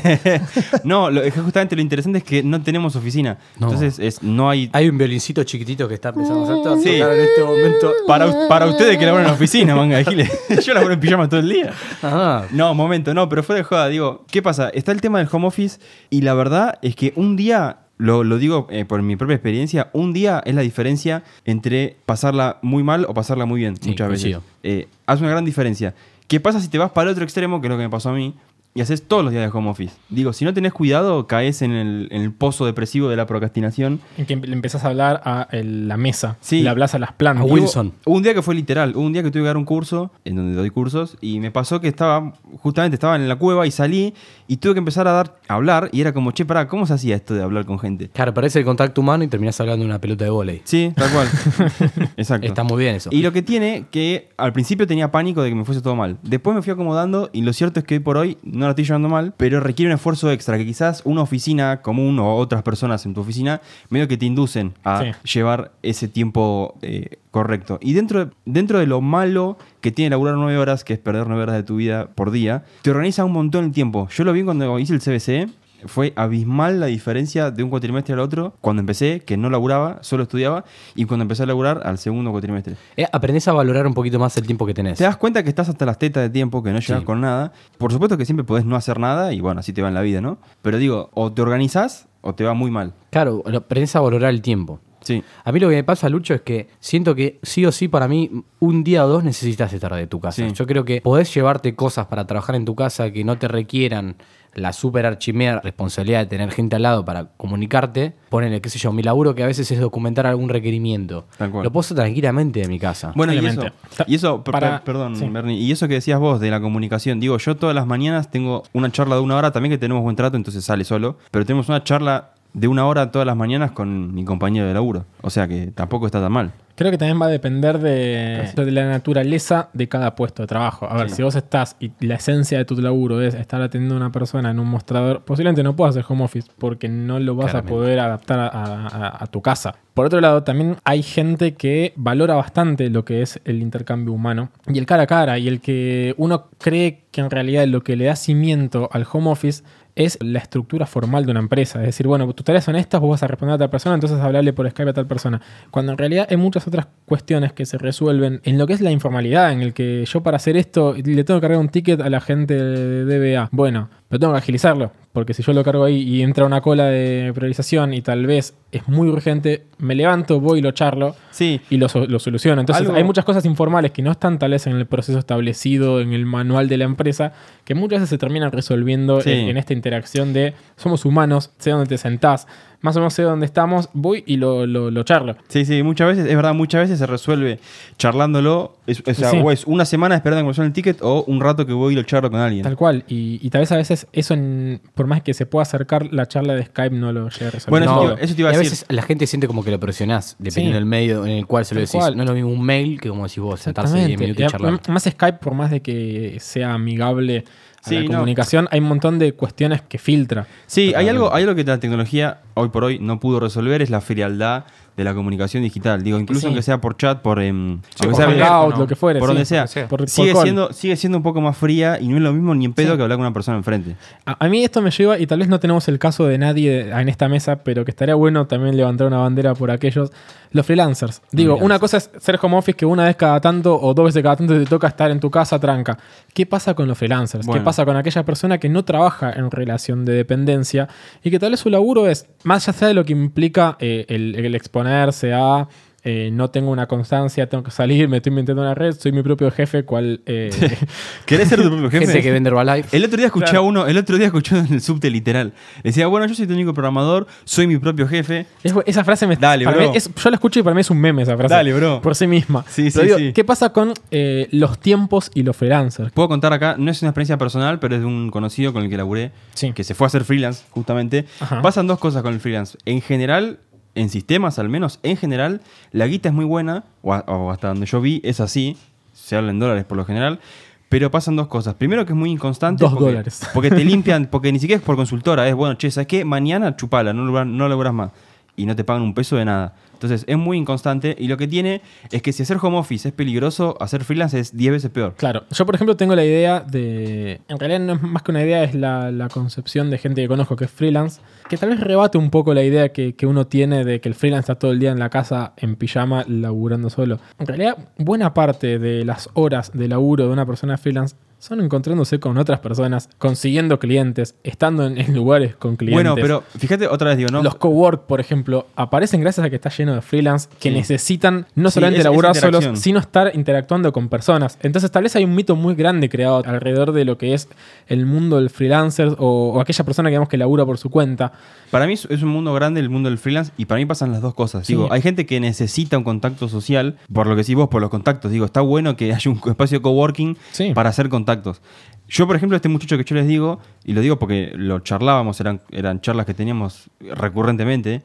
no, lo- justamente lo interesante es que no tenemos oficina. No. Entonces es, no hay... Hay un violincito chiquitito que está empezando a tocar Sí. en este momento. Para ustedes que laburan en la oficina, manga de giles. Yo laburo en pijama todo el día. Ah, No, momento, no, pero fue de joda. Digo, ¿qué pasa? Está el tema del home office y la verdad es que un día, lo, lo digo eh, por mi propia experiencia, un día es la diferencia entre pasarla muy mal o pasarla muy bien, Sí, muchas veces. Eh, hace una gran diferencia. ¿Qué pasa si te vas para el otro extremo, que es lo que me pasó a mí, y haces todos los días de home office? Digo, si no tenés cuidado, caes en el, en el pozo depresivo de la procrastinación. En que le empezás a hablar a el- la mesa, Sí. le hablas a las plantas. A Wilson. Hubo un día que fue literal, hubo un día que tuve que dar un curso, en donde doy cursos, y me pasó que estaba, justamente estaba en la cueva y salí, y tuve que empezar a dar, a hablar, y era como, che, pará, ¿cómo se hacía esto de hablar con gente? claro, parece el contacto humano y terminás hablando de una pelota de volei. Sí, tal cual. Exacto. Está muy bien eso. Y lo que tiene, que al principio tenía pánico de que me fuese todo mal. Después me fui acomodando y lo cierto es que hoy por hoy no la estoy llevando mal, pero requiere un esfuerzo extra, que quizás una oficina común o otras personas en tu oficina medio que te inducen a Sí. llevar ese tiempo eh, correcto. Y dentro de, dentro de lo malo que tiene laburar nueve horas, que es perder nueve horas de tu vida por día, te organiza un montón el tiempo. Yo lo vi cuando hice el CBC. Fue abismal la diferencia de un cuatrimestre al otro cuando empecé, que no laburaba, solo estudiaba, y cuando empecé a laburar al segundo cuatrimestre. Eh, aprendés a valorar un poquito más el tiempo que tenés. Te das cuenta que estás hasta las tetas de tiempo, que no llegas Sí. con nada. Por supuesto que siempre podés no hacer nada y bueno, así te va en la vida, ¿no? Pero digo, o te organizás o te va muy mal. Claro, aprendés a valorar el tiempo. Sí. A mí lo que me pasa, Lucho, es que siento que sí o sí para mí un día o dos necesitas estar de tu casa. Sí. Yo creo que podés llevarte cosas para trabajar en tu casa que no te requieran la super archimea responsabilidad de tener gente al lado para comunicarte. Ponele, qué sé yo, mi laburo que a veces es documentar algún requerimiento. Tal cual. Lo puedo hacer tranquilamente de mi casa. Bueno, y eso, y eso per- Para- per- perdón, sí. Bernie, y eso que decías vos de la comunicación, digo, yo todas las mañanas tengo una charla de una hora, también que tenemos buen trato, entonces sale solo, pero tenemos una charla de una hora todas las mañanas con mi compañero de laburo, o sea que tampoco está tan mal. Creo que también va a depender de, de la naturaleza de cada puesto de trabajo. A ver, Sí. si vos estás y la esencia de tu laburo es estar atendiendo a una persona en un mostrador, posiblemente no puedas hacer home office porque no lo vas Claramente. a poder adaptar a, a- a tu casa. Por otro lado, también hay gente que valora bastante lo que es el intercambio humano y el cara a cara y el que uno cree que en realidad lo que le da cimiento al home office es la estructura formal de una empresa. Es decir, bueno, tus tareas son estas, vos vas a responder a tal persona, entonces hablarle por Skype a tal persona. Cuando en realidad hay muchas otras cuestiones que se resuelven en lo que es la informalidad, en el que yo para hacer esto le tengo que cargar un ticket a la gente de DBA. Bueno, pero tengo que agilizarlo, porque si yo lo cargo ahí y entra una cola de priorización y tal vez es muy urgente, me levanto, voy y lo charlo Sí, y lo, so- lo soluciono. Entonces Algo- hay muchas cosas informales que no están tal vez en el proceso establecido, en el manual de la empresa, que muchas veces se terminan resolviendo Sí. en, en esta interacción de somos humanos, sé dónde te sentás, más o menos sé dónde estamos, voy y lo, lo, lo charlo. Sí, sí, muchas veces, es verdad, muchas veces se resuelve charlándolo, es, o sea, Sí. o es una semana esperando que me suene el ticket o un rato que voy y lo charlo con alguien. Tal cual. Y, y tal vez a veces eso, en- por más que se pueda acercar, la charla de Skype no lo llegue a resolver. Bueno, eso No, te iba- eso te iba a y decir. veces la gente siente como que lo presionás, dependiendo Sí. del medio en el cual se lo Tal decís. cual. No es lo mismo un mail que como decís vos, sentarse 10 Exactamente. minutos Y y a- charlar. Más Skype, por más de que sea amigable a Sí, la no. comunicación, hay un montón de cuestiones que filtra. Sí, hay algo, hay algo que la tecnología hoy por hoy no pudo resolver, es la frialdad de la comunicación digital. Digo, incluso Sí. aunque sea por chat, por... em, Sí, por sea lo que fuere. por sí. donde sea. Por- sigue, siendo, sigue siendo un poco más fría y no es lo mismo ni en pedo Sí. que hablar con una persona enfrente. A, a mí esto me lleva, y tal vez no tenemos el caso de nadie en esta mesa, pero que estaría bueno también levantar una bandera por aquellos, los freelancers. Digo, Freelancers. una cosa es ser home office que una vez cada tanto o dos veces cada tanto te toca estar en tu casa tranca. ¿Qué pasa con los freelancers? ¿Qué pasa con aquella persona que no trabaja en relación de dependencia y que tal vez su laburo es, más allá de lo que implica eh, el, el exponerse a eh, no tengo una constancia, tengo que salir, me estoy inventando una red, soy mi propio jefe, cual... eh, ¿Querés ser tu propio jefe? Gente que vende Herbalife. El otro día escuché a uno, el otro día escuché en el subte literal. Decía, bueno, yo soy tu único programador, soy mi propio jefe. es- esa frase me... Dale, bro. mí es- yo la escucho y para mí es un meme esa frase. Dale, bro. Por sí misma. Sí, Pero sí, digo, sí. ¿Qué pasa con eh, los tiempos y los freelancers? Puedo contar acá, no es una experiencia personal, pero es de un conocido con el que laburé, Sí. que se fue a hacer freelance, justamente. Ajá. Pasan dos cosas con el freelance. En general, en sistemas al menos, en general, la guita es muy buena, o, a- o hasta donde yo vi es así, se habla en dólares por lo general, pero pasan dos cosas. Primero que es muy inconstante. Dos porque, dólares. Porque te limpian, porque ni siquiera es por consultora, es bueno, che, ¿sabes qué? Mañana chupala, no, no logras más. Y no te pagan un peso de nada. Entonces es muy inconstante y lo que tiene es que si hacer home office es peligroso, hacer freelance es 10 veces peor. Claro, yo por ejemplo tengo la idea de... En realidad no es más que una idea, es la, la concepción de gente que conozco que es freelance, que tal vez rebate un poco la idea que, que uno tiene de que el freelance está todo el día en la casa en pijama laburando solo. En realidad, buena parte de las horas de laburo de una persona freelance son encontrándose con otras personas, consiguiendo clientes, estando en, en lugares con clientes. Bueno, pero fíjate, otra vez digo, ¿no? Los cowork, por ejemplo, aparecen gracias a que está lleno de freelance que Sí. necesitan no Sí, solamente es- laburar solos, sino estar interactuando con personas. Entonces, tal vez hay un mito muy grande creado alrededor de lo que es el mundo del freelancer o, o aquella persona que digamos que labura por su cuenta. Para mí es un mundo grande el mundo del freelance y para mí pasan las dos cosas. Sí. Digo, hay gente que necesita un contacto social, por lo que decís vos, por los contactos. Digo, está bueno que haya un espacio de coworking Sí. para hacer contactos. Yo, por ejemplo, este muchacho que yo les digo, y lo digo porque lo charlábamos, eran, eran charlas que teníamos recurrentemente,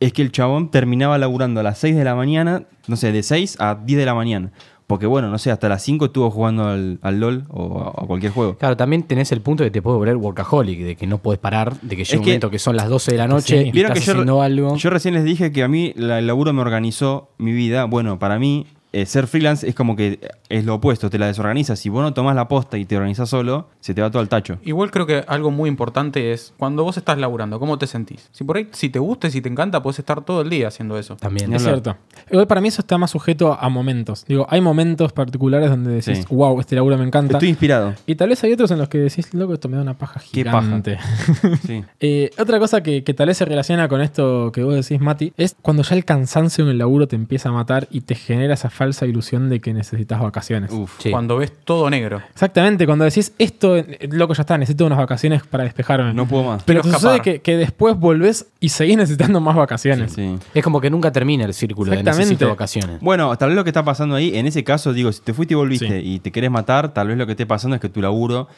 es que el chabón terminaba laburando a las 6 de la mañana, no sé, de 6 a 10 de la mañana. Porque bueno, no sé, hasta las 5 estuvo jugando al, al LOL o a, a cualquier juego. Claro, también tenés el punto de que te puede volver workaholic, de que no puedes parar, de que llega un que- momento que son las 12 de la noche Sí. y estás que yo, haciendo algo. yo recién les dije que a mí la- el laburo me organizó mi vida. Bueno, para mí eh, ser freelance es como que es lo opuesto, te la desorganizas. Si vos no tomás la posta y te organizás solo, se te va todo al tacho. Igual creo que algo muy importante es cuando vos estás laburando, ¿cómo te sentís? Si por ahí, si te gusta y si te encanta, puedes estar todo el día haciendo eso. También. Es hablar. cierto. Igual para mí eso está más sujeto a momentos. Digo, hay momentos particulares donde decís, Sí. wow, este laburo me encanta. Estoy inspirado. Y tal vez hay otros en los que decís, loco, esto me da una paja Qué paja. gigante. Sí. Eh, otra cosa que, que tal vez se relaciona con esto que vos decís, Mati, es cuando ya el cansancio en el laburo te empieza a matar y te genera esa falsa ilusión de que necesitas vacaciones. Uf. Sí. Cuando ves todo negro. Exactamente, cuando decís esto, loco, ya está, necesito unas vacaciones para despejarme. No puedo más. Pero quiero sucede que, que después volvés y seguís necesitando más vacaciones. Sí. Es como que nunca termina el círculo de Exactamente. necesito vacaciones. Bueno, tal vez lo que está pasando ahí, en ese caso, digo, si te fuiste y volviste Sí. y te querés matar, tal vez lo que esté pasando es que tu laburo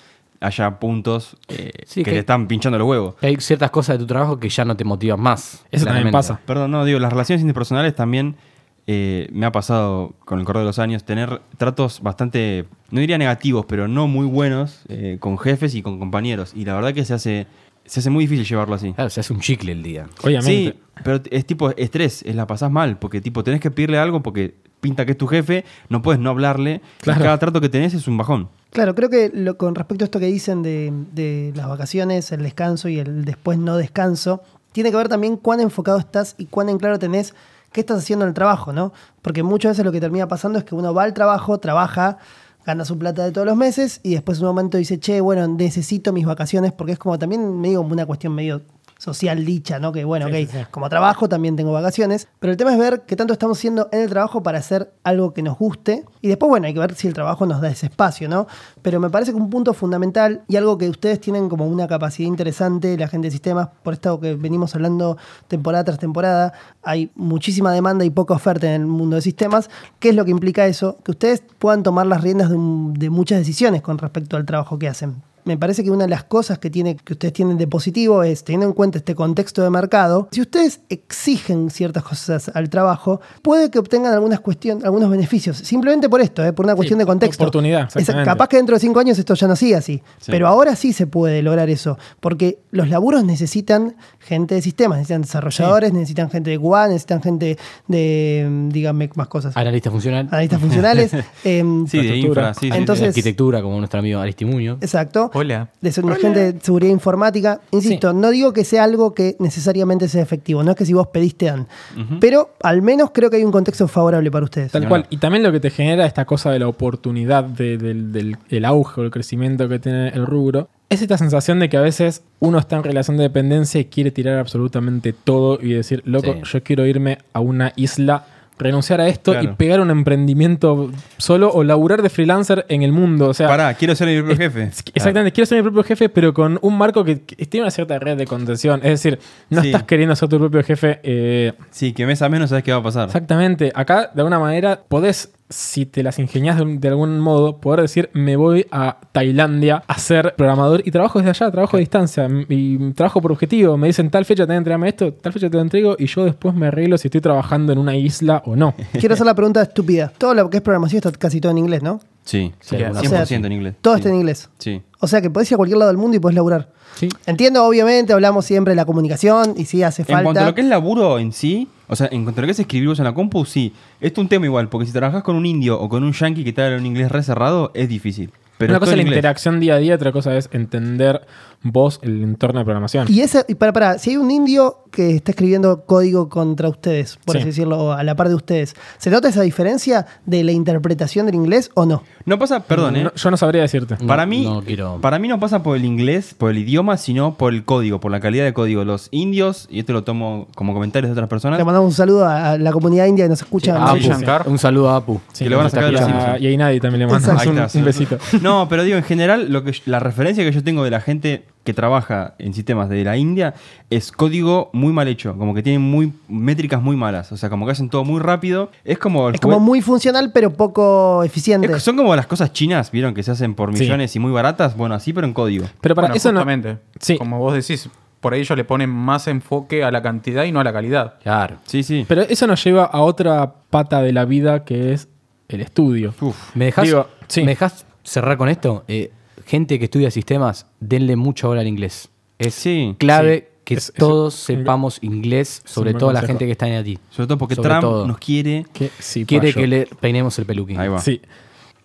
haya puntos eh, Sí, que, que- te están pinchando los huevos. Hay ciertas cosas de tu trabajo que ya no te motivan más. Eso también pasa. Perdón, no, digo, las relaciones interpersonales también eh, me ha pasado con el correr de los años tener tratos bastante, no diría negativos, pero no muy buenos eh, con jefes y con compañeros. Y la verdad que se hace, se hace muy difícil llevarlo así. Claro, se hace un chicle el día. Obviamente. Sí, pero es tipo estrés, es la pasás mal, porque tipo tenés que pedirle algo porque pinta que es tu jefe, no puedes no hablarle. Claro. cada trato que tenés es un bajón. Claro, creo que lo- con respecto a esto que dicen de, de las vacaciones, el descanso y el después no descanso, tiene que ver también cuán enfocado estás y cuán en claro tenés qué estás haciendo en el trabajo, ¿no? Porque muchas veces lo que termina pasando es que uno va al trabajo, trabaja, gana su plata de todos los meses y después en un momento dice, che, bueno, necesito mis vacaciones porque es como también medio como una cuestión medio social dicha, ¿no? Que bueno, Sí, ok, sí, sí. como trabajo también tengo vacaciones, pero el tema es ver qué tanto estamos haciendo en el trabajo para hacer algo que nos guste y después, bueno, hay que ver si el trabajo nos da ese espacio, ¿no? Pero me parece que un punto fundamental y algo que ustedes tienen como una capacidad interesante, la gente de sistemas, por esto que venimos hablando temporada tras temporada, hay muchísima demanda y poca oferta en el mundo de sistemas. ¿Qué es lo que implica eso? Que ustedes puedan tomar las riendas de, un- de muchas decisiones con respecto al trabajo que hacen me parece que una de las cosas que, tiene, que ustedes tienen de positivo es, teniendo en cuenta este contexto de mercado, si ustedes exigen ciertas cosas al trabajo, puede que obtengan algunas cuestiones, algunos beneficios, simplemente por esto, ¿eh? por una cuestión de contexto. oportunidad, capaz que dentro de cinco años esto ya no sigue así, Sí. pero ahora sí se puede lograr eso, porque los laburos necesitan gente de sistemas, necesitan desarrolladores, necesitan gente de QA, necesitan gente de, mm, díganme más cosas, Analista funcional. analistas funcionales. em, Sí, de infra, sí, sí. Entonces- de arquitectura, como nuestro amigo Aristimuño. exacto. Hola. de gente de seguridad informática. Insisto, no digo que sea algo que necesariamente sea efectivo, no es que si vos pedís te dan, pero al menos creo que hay un contexto favorable para ustedes. Tal cual. Y también lo que te genera esta cosa de la oportunidad, de- del, del- el auge o el crecimiento que tiene el rubro, es esta sensación de que a veces uno está en relación de dependencia y quiere tirar absolutamente todo y decir, loco, Sí. yo quiero irme a una isla renunciar a esto y pegar un emprendimiento solo o laburar de freelancer en el mundo. O sea, Pará, quiero ser mi propio es- jefe. Exactamente, quiero ser mi propio jefe, pero con un marco que, que tiene una cierta red de contención. Es decir, no Sí. estás queriendo ser tu propio jefe. eh, Sí, que mes a mes no sabes qué va a pasar. exactamente. Acá, de alguna manera, podés, si te las ingenias de, de algún modo, poder decir, me voy a Tailandia a ser programador y trabajo desde allá, trabajo a distancia y trabajo por objetivo. Me dicen, tal fecha te voy a entregarme esto, tal fecha te lo entrego y yo después me arreglo si estoy trabajando en una isla o no. Quiero hacer la pregunta estúpida. Todo lo que es programación está casi todo en inglés, ¿no? Sí, Sí, sí, o 100% sea, en inglés. Todo sí. está en inglés. Sí. O sea que podés ir a cualquier lado del mundo y podés laburar. Sí. Entiendo, obviamente, hablamos siempre de la comunicación y sí hace En cuanto a falta. lo que es laburo en sí, o sea, en cuanto a lo que es escribir vos en la compu, sí. Esto es un tema igual, porque si trabajas con un indio o con un yankee que te habla un inglés re cerrado, es difícil. Pero una cosa es la inglés. interacción día a día, otra cosa es entender vos el entorno de programación. Y ese, y para, para, si hay un indio que está escribiendo código contra ustedes, por Sí. así decirlo, o a la par de ustedes, ¿se nota esa diferencia de la interpretación del inglés o no? No pasa, perdón, ¿eh? No, yo no sabría decirte. No, para mí, no quiero- para mí no pasa por el inglés, por el idioma, sino por el código, por la calidad de código. Los indios, y esto lo tomo como comentarios de otras personas, Le mandamos un saludo a, a la comunidad india que nos escucha. Ah, Sí, Apu. Un saludo a Apu. Sí, que van a sacar de Simpsons. Y ahí nadie también le manda Ahí un, un besito. No, pero digo, en general, lo que yo- la referencia que yo tengo de la gente que trabaja en sistemas de la India es código muy mal hecho, como que tienen muy métricas muy malas, o sea, como que hacen todo muy rápido. Es como el Es como muy funcional, pero poco eficiente. es- son como las cosas chinas, vieron que se hacen por Sí. millones y muy baratas, bueno, así pero en código. Pero para Bueno, eso no. justamente, Sí. como vos decís, por ahí ellos le ponen más enfoque a la cantidad y no a la calidad. Claro. Sí, sí. Pero eso nos lleva a otra pata de la vida que es el estudio. Uf. ¿Me dejas, Digo, sí. ¿Me dejás cerrar con esto? Eh, gente que estudia sistemas, denle mucha hora al inglés. Es Sí, clave que Es- todos es- sepamos inglés, sobre todo la gente que está en allí. Sobre todo porque Sobre Trump todo. nos quiere. Que sí, Quiere que le peinemos el peluquín. Ahí va. Sí.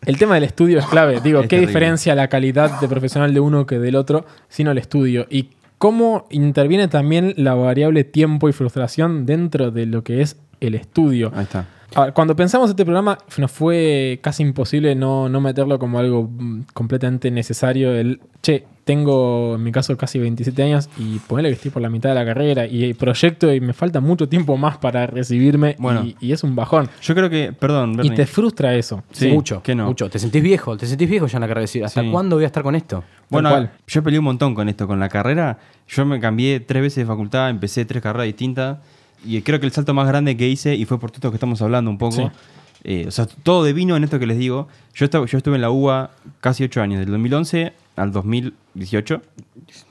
El tema del estudio es clave. Digo, Es ¿qué terrible. diferencia la calidad de profesional de uno que del otro, sino el estudio? Y cómo interviene también la variable tiempo y frustración dentro de lo que es el estudio. Ahí está. A ver, cuando pensamos este programa, nos fue casi imposible no, no meterlo como algo mm, completamente necesario. El, che, tengo en mi caso casi 27 años y ponele que estoy por la mitad de la carrera y proyecto y me falta mucho tiempo más para recibirme Bueno. y, y es un bajón. Yo creo que, perdón, Y Bernie. te frustra eso. Sí, mucho, que no. mucho. Te sentís viejo, te sentís viejo ya en la carrera. Decir, ¿hasta Sí. cuándo voy a estar con esto? Bueno, cual. yo peleé un montón con esto, con la carrera. Yo me cambié tres veces de facultad, empecé tres carreras distintas. Y creo que el salto más grande que hice, y fue por todo esto que estamos hablando un poco, Sí. eh, o sea, todo devino en esto que les digo. Yo, estaba, yo estuve en la UBA casi ocho años, del 2011 al 2018.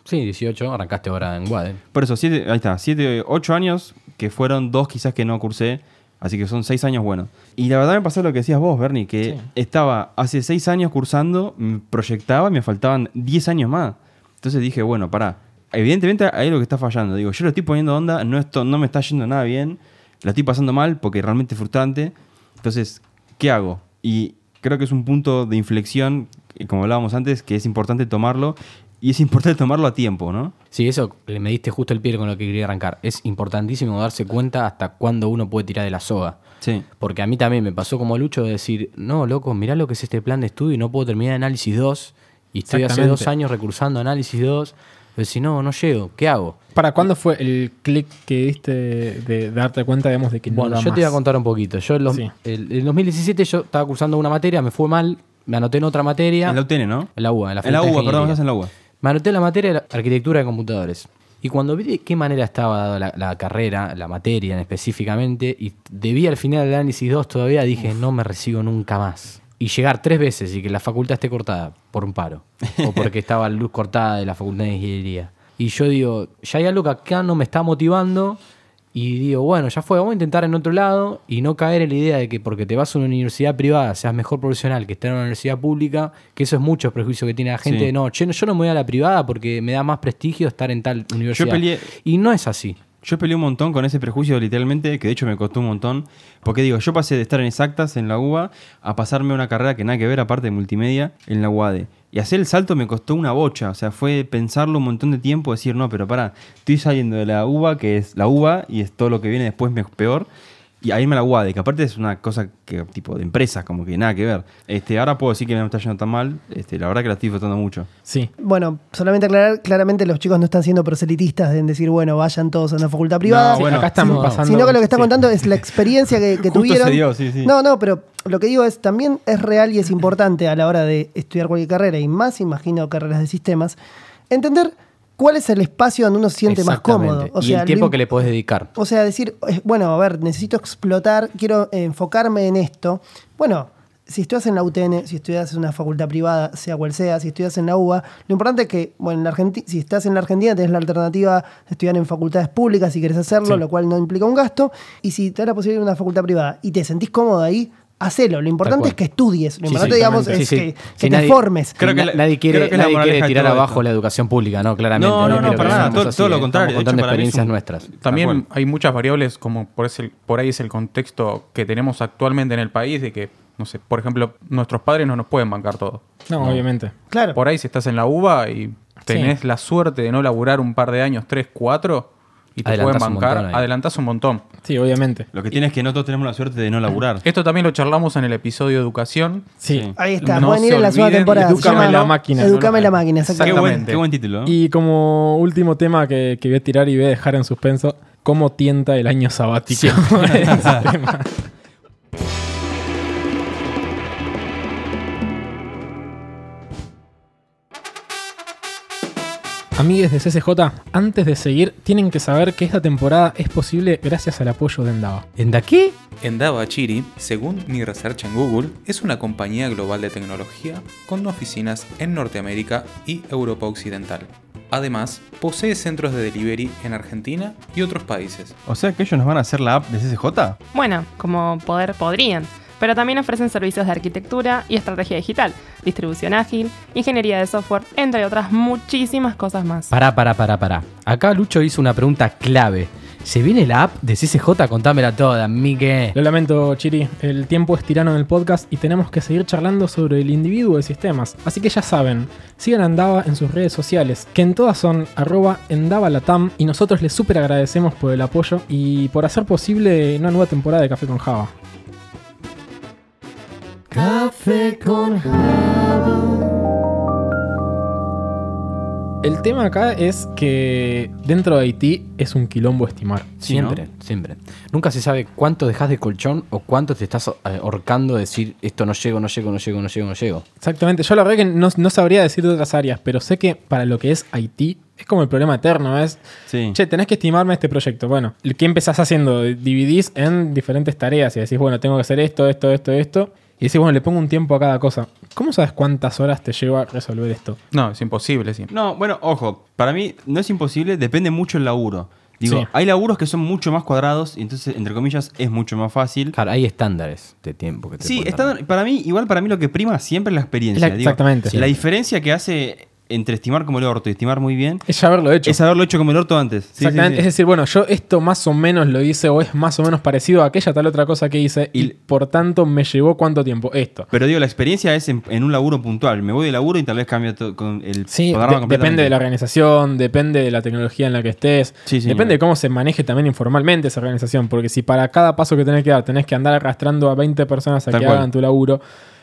Sí, 18, arrancaste ahora en Wade. Por eso, siete, ahí está, siete, ocho años, que fueron dos quizás que no cursé, así que son seis años buenos. Y la verdad me pasó lo que decías vos, Bernie, que Sí. estaba hace seis años cursando, proyectaba y me faltaban diez años más. Entonces dije, bueno, pará, evidentemente hay algo que está fallando. Digo, yo lo estoy poniendo onda, no, esto, no me está yendo nada bien, la estoy pasando mal porque realmente es frustrante. Entonces, ¿qué hago? Y creo que es un punto de inflexión, eh, como hablábamos antes, que es importante tomarlo. Y es importante tomarlo a tiempo, ¿no? Sí, eso le me diste justo el pie con lo que quería arrancar. Es importantísimo darse cuenta hasta cuándo uno puede tirar de la soga. Sí. Porque a mí también me pasó como Lucho de decir, no, loco, mirá lo que es este plan de estudio y no puedo terminar análisis 2. Y estoy hace dos años recursando análisis 2. Pero si no, no llego, ¿qué hago? ¿Para cuándo fue el clic que diste de, darte cuenta, digamos, de que no Bueno, yo te voy a contar un poquito. Yo en los- Sí. el, en 2017 yo estaba cursando una materia, me fue mal, me anoté en otra materia. En la UTN, ¿no? En la UBA, en la En la UBA, perdón, estás en la UBA. Me anoté en la materia de arquitectura de computadores. Y cuando vi de qué manera estaba dada la, la carrera, la materia en específicamente, y debía al final del análisis 2 todavía, dije, no me recibo nunca más. Y llegar tres veces y que la facultad esté cortada por un paro. o porque estaba la luz cortada de la facultad de ingeniería. Y yo digo, ya hay algo que acá no me está motivando. Y digo, bueno, ya fue, vamos a intentar en otro lado y no caer en la idea de que porque te vas a una universidad privada seas mejor profesional que estar en una universidad pública, que eso es mucho prejuicio que tiene la gente. Sí. No, che, yo no me voy a la privada porque me da más prestigio estar en tal universidad. peleé- Y no es así. Yo peleé un montón con ese prejuicio, literalmente, que de hecho me costó un montón. Porque digo, yo pasé de estar en exactas en la UBA a pasarme una carrera que nada que ver, aparte de multimedia, en la UADE. Y hacer el salto me costó una bocha. O sea, fue pensarlo un montón de tiempo, decir, no, pero para, estoy saliendo de la UBA, que es la UBA, y es todo lo que viene después me- peor. Y a irme a la UADE, que aparte es una cosa que tipo de empresas, como que nada que ver. Este, ahora puedo decir que no me está yendo tan mal, este, la verdad que la estoy disfrutando mucho. Sí. Bueno, solamente aclarar, claramente los chicos no están siendo proselitistas en decir, bueno, vayan todos a una facultad privada. No, bueno, acá estamos sí, pasando. sino que lo que está sí. contando es la experiencia que, que Justo tuvieron. se dio, sí, sí. No, no, pero lo que digo es, también es real y es importante a la hora de estudiar cualquier carrera, y más imagino carreras de sistemas, entender cuál es el espacio donde uno se siente más cómodo. Exactamente. y el tiempo que le podés dedicar. O sea, decir, eh, bueno, a ver, necesito explotar, quiero enfocarme en esto. Bueno, si estudias en la UTN, si estudias en una facultad privada, sea cual sea, si estudias en la UBA, lo importante es que, bueno, en la Argenti- si estás en la Argentina, tenés la alternativa de estudiar en facultades públicas si querés hacerlo, Sí. lo cual no implica un gasto. Y si te da la posibilidad de una facultad privada y te sentís cómodo ahí, hacelo. Lo importante es que estudies. Lo importante, sí, digamos, es Sí, sí. que, te nadie- formes. Creo que la- nadie quiere, que nadie tirar abajo esto. la educación pública, ¿no? Claramente. No, no, no, que para nada. Todo- así, todo lo contrario. Hecho, contando experiencias un- nuestras. También hay muchas variables, como por, ese, por ahí es el contexto que tenemos actualmente en el país, de que, no sé, por ejemplo, nuestros padres no nos pueden bancar todo. No, obviamente. Claro. Por ahí si estás en la UBA y tenés Sí. la suerte de no laburar un par de años, tres, cuatro, y te Adelantás pueden un bancar, montón ahí. adelantás un montón. Sí, obviamente. Lo que tiene es que no todos tenemos la suerte de no laburar. Esto también lo charlamos en el episodio de educación. Sí. Sí. Ahí está, No pueden ir en la segunda temporada. llama la máquina. Educame No, la máquina, Qué exactamente. buen, qué buen título. Y como último tema que, que voy a tirar y voy a dejar en suspenso, ¿cómo tienta el año sabático? Ese Amigues de CCJ, antes de seguir, tienen que saber que esta temporada es posible gracias al apoyo de Endava. ¿En de aquí? Endava Chiri, según mi research en Google, es una compañía global de tecnología con oficinas en Norteamérica y Europa Occidental. Además, posee centros de delivery en Argentina y otros países. O sea que ellos nos van a hacer la app de CCJ. Bueno, como poder podrían, pero también ofrecen servicios de arquitectura y estrategia digital, distribución ágil, ingeniería de software, entre otras muchísimas cosas más. Pará, pará, pará, pará. Acá Lucho hizo una pregunta clave. ¿Se viene la app de CCJ? Contámela toda, Miguel. Lo lamento, Chiri, el tiempo es tirano en el podcast y tenemos que seguir charlando sobre el individuo de sistemas. Así que ya saben, sigan a Endava en sus redes sociales, que en todas son arroba endavalatam y nosotros les súper agradecemos por el apoyo y por hacer posible una nueva temporada de Café con Java. Café con El tema acá es que dentro de Haití es un quilombo estimar. Sí, siempre, siempre. Nunca se sabe cuánto dejas de colchón o cuánto te estás eh, ahorcando de decir esto no llego, no llego, no llego, no llego, no llego. Exactamente, yo la verdad que no, no sabría decir de otras áreas, pero sé que para lo que es Haití es como el problema eterno, es, Sí. che, tenés que estimarme este proyecto. Bueno, ¿qué empezás haciendo? Dividís en diferentes tareas y decís, bueno, tengo que hacer esto, esto, esto, esto. Y decís, bueno, le pongo un tiempo a cada cosa. ¿Cómo sabes cuántas horas te lleva resolver esto? No, es imposible, sí. No, bueno, ojo, para mí no es imposible, depende mucho el laburo. Digo, Sí. hay laburos que son mucho más cuadrados y entonces, entre comillas, es mucho más fácil. Claro, hay estándares de tiempo que te Sí, pueden está- tardar. para mí, igual para mí lo que prima siempre es la experiencia. La- digo. exactamente. La diferencia que hace entre estimar como el orto y estimar muy bien Es haberlo hecho. es haberlo hecho como el orto antes. Sí, Exactamente, sí. es decir, bueno, yo esto más o menos lo hice o es más o menos parecido a aquella tal otra cosa que hice y, Y- por tanto me llevó cuánto tiempo esto. Pero digo, la experiencia es en, en un laburo puntual. Me voy de laburo y tal vez cambia todo con el Sí, de- depende de la organización, depende de la tecnología en la que estés, Sí, sí, depende de cómo se maneje también informalmente esa organización, porque si para cada paso que tenés que dar tenés que andar arrastrando a 20 personas a Tal que cual. hagan tu laburo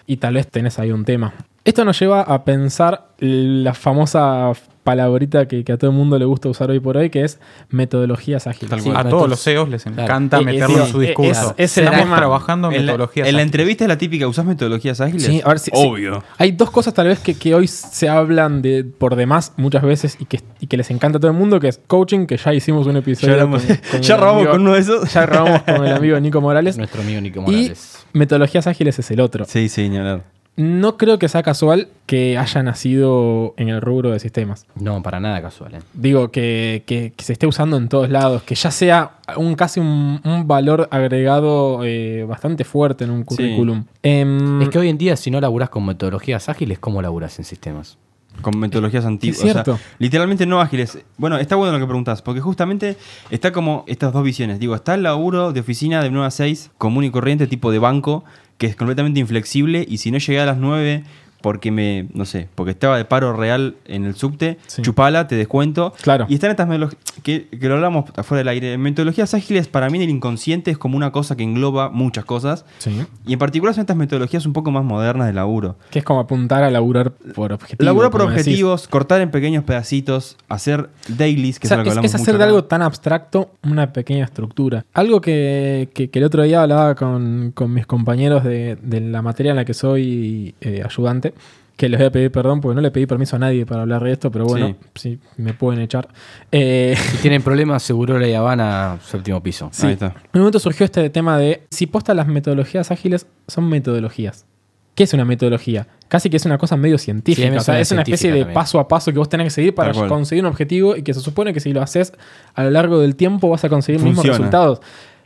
y tal vez tenés ahí un tema. Esto nos lleva a pensar la famosa palabrita que, que a todo el mundo le gusta usar hoy por hoy, que es metodologías ágiles. Sí. A todos los CEOs les encanta Eh, meterlo eh, en su sí, discurso. es- es el Estamos tema. trabajando en En la, metodologías en la entrevista es la típica, ¿usás metodologías ágiles? Sí, a ver si- Obvio. hay dos cosas tal vez que, que hoy se hablan de por demás muchas veces y que, y que les encanta a todo el mundo, que es coaching, que ya hicimos un Ya, episodio. hablamos- con- con ya robamos amigo- con uno de esos. Ya robamos con el amigo Nico Morales. Nuestro amigo Nico y Morales. metodologías ágiles es el otro. Sí, sí, hablar. No creo que sea casual que haya nacido en el rubro de sistemas. No, para nada casual. ¿eh? Digo, que, que- que se esté usando en todos lados, que ya sea un casi un, un valor agregado eh, bastante fuerte en un currículum. Em, Es que hoy en día, si no laburás con metodologías ágiles, ¿cómo laburás en sistemas? Con metodologías antiguas. Es cierto. O sea, literalmente no ágiles. Bueno, está bueno lo que preguntás, porque justamente está como estas dos visiones. Digo, está el laburo de oficina de 9 a 6, común y corriente, tipo de banco, que es completamente inflexible y si no llega a las 9 porque me, no sé, porque estaba de paro real en el subte, Sí. chupala, te descuento. Claro. Y están estas metodologías, que, que lo hablamos afuera del aire. Metodologías ágiles para mí en el inconsciente es como una cosa que engloba muchas cosas. Sí. Y en particular son estas metodologías un poco más modernas de laburo. Que es como apuntar a laburar por objetivos. Laburar por decís. objetivos, cortar en pequeños pedacitos, hacer dailies, que O sea, es algo que es, hacer de algo tan abstracto una pequeña estructura. Algo que, que- que el otro día hablaba con, con mis compañeros de, de la materia en la que soy eh, ayudante, que les voy a pedir perdón porque no le pedí permiso a nadie para hablar de esto, pero bueno, sí, me pueden echar. Eh, Si tienen problemas, seguro la Habana, séptimo piso. Sí. Ahí está. En un momento surgió este tema de si posta las metodologías ágiles son metodologías. ¿Qué es una metodología? Casi que es una cosa medio científica. Sí, o sea, es una especie científica de también. paso a paso que vos tenés que seguir para Tal cual. conseguir un objetivo y que se supone que si lo haces a lo largo del tiempo vas a conseguir los mismos Funciona. resultados.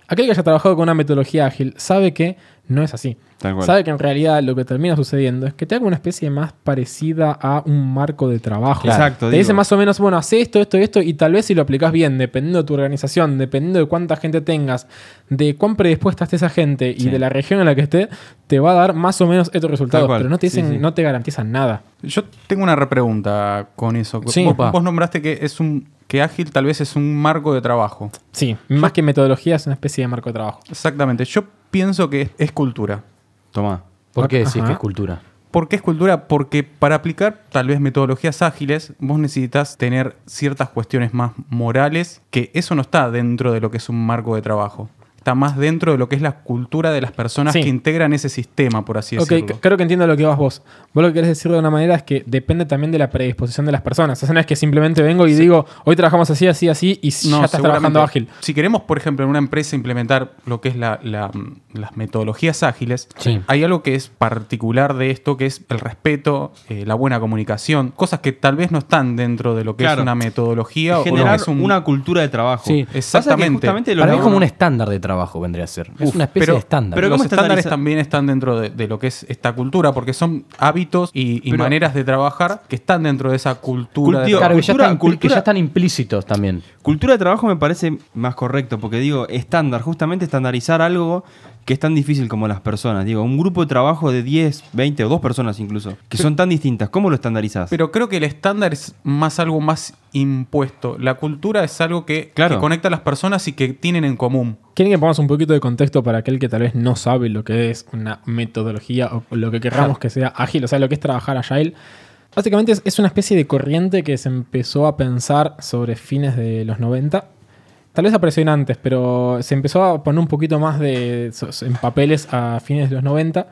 Aquel que haya trabajado con una metodología ágil sabe que no es así. Tal cual. Sabe que en realidad lo que termina sucediendo es que te haga una especie más parecida a un marco de trabajo. Claro. Exacto, Te dice más o menos, bueno, hace esto, esto, esto, y tal vez si lo aplicas bien, dependiendo de tu organización, dependiendo de cuánta gente tengas, de cuán predispuesta esté esa gente y Sí. de la región en la que esté, te va a dar más o menos estos resultados. Pero no te dicen, sí. no te garantizan nada. Yo tengo una repregunta con eso. Sí. vos, vos nombraste que es un que ágil tal vez es un marco de trabajo. Sí, más que metodología es una especie de marco de trabajo. Exactamente. Yo pienso que es, es cultura. Tomá. ¿Por qué decís Ajá. que es cultura? ¿Por qué es cultura? Porque para aplicar tal vez metodologías ágiles, vos necesitas tener ciertas cuestiones más morales, que eso no está dentro de lo que es un marco de trabajo. Está más dentro de lo que es la cultura de las personas Sí. que integran ese sistema, por así Ok, decirlo. c- creo que entiendo lo que vas vos. Vos lo que querés decir de una manera es que depende también de la predisposición de las personas. O sea, no es que simplemente vengo y digo, hoy trabajamos así, así, así, y ya estás trabajando ágil. Si queremos, por ejemplo, en una empresa implementar lo que es la- la- las metodologías ágiles, Sí. hay algo que es particular de esto, que es el respeto, eh, la buena comunicación, cosas que tal vez no están dentro de lo que Claro. es una metodología o que Generar es un... una cultura de trabajo. Sí, Pasa que exactamente. justamente los Para mí es como un estándar de trabajo, vendría a ser. es una especie pero- de estándar. pero los ¿cómo estándares también están dentro de, de lo que es esta cultura, porque son hábitos y, y Pero- maneras de trabajar que están dentro de esa cultura. de Cultivo- claro, que ya, cultura- están, que ya están implícitos también. Cultura de trabajo me parece más correcto, porque digo, estándar, justamente estandarizar algo que es tan difícil como las personas. Digo, un grupo de trabajo de 10, 20 o dos personas incluso, que son tan distintas, ¿cómo lo estandarizás? Pero creo que el estándar es más algo más impuesto. La cultura es algo que, Claro. que conecta a las personas y que tienen en común. ¿Quieren que pongamos un poquito de contexto para aquel que tal vez no sabe lo que es una metodología o lo que querramos que sea ágil, o sea, lo que es trabajar agile? Básicamente es, es una especie de corriente que se empezó a pensar sobre fines de los 90. Tal vez apareció antes, pero se empezó a poner un poquito más de, en papeles a fines de los 90.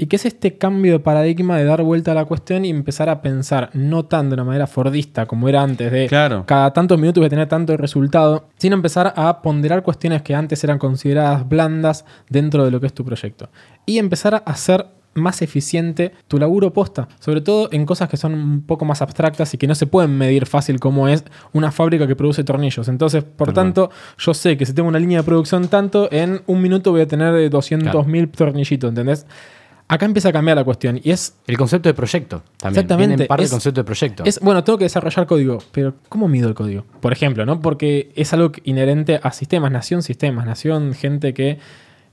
Y que es este cambio de paradigma de dar vuelta a la cuestión y empezar a pensar no tan de una manera fordista como era antes, de Claro. cada tantos minutos voy a tener tanto resultado, sino empezar a ponderar cuestiones que antes eran consideradas blandas dentro de lo que es tu proyecto. Y empezar a hacer más eficiente tu laburo posta, sobre todo en cosas que son un poco más abstractas y que no se pueden medir fácil como es una fábrica que produce tornillos. Entonces, por tanto, yo sé que si tengo una línea de producción tanto, en un minuto voy a tener eh, 200.000 tornillitos, ¿entendés? Acá empieza a cambiar la cuestión y es El concepto de proyecto también. Exactamente, parte del concepto de proyecto. es, bueno, tengo que desarrollar código, pero ¿cómo mido el código? Por ejemplo, ¿no? Porque es algo inherente a sistemas, nació en sistemas, nació en gente que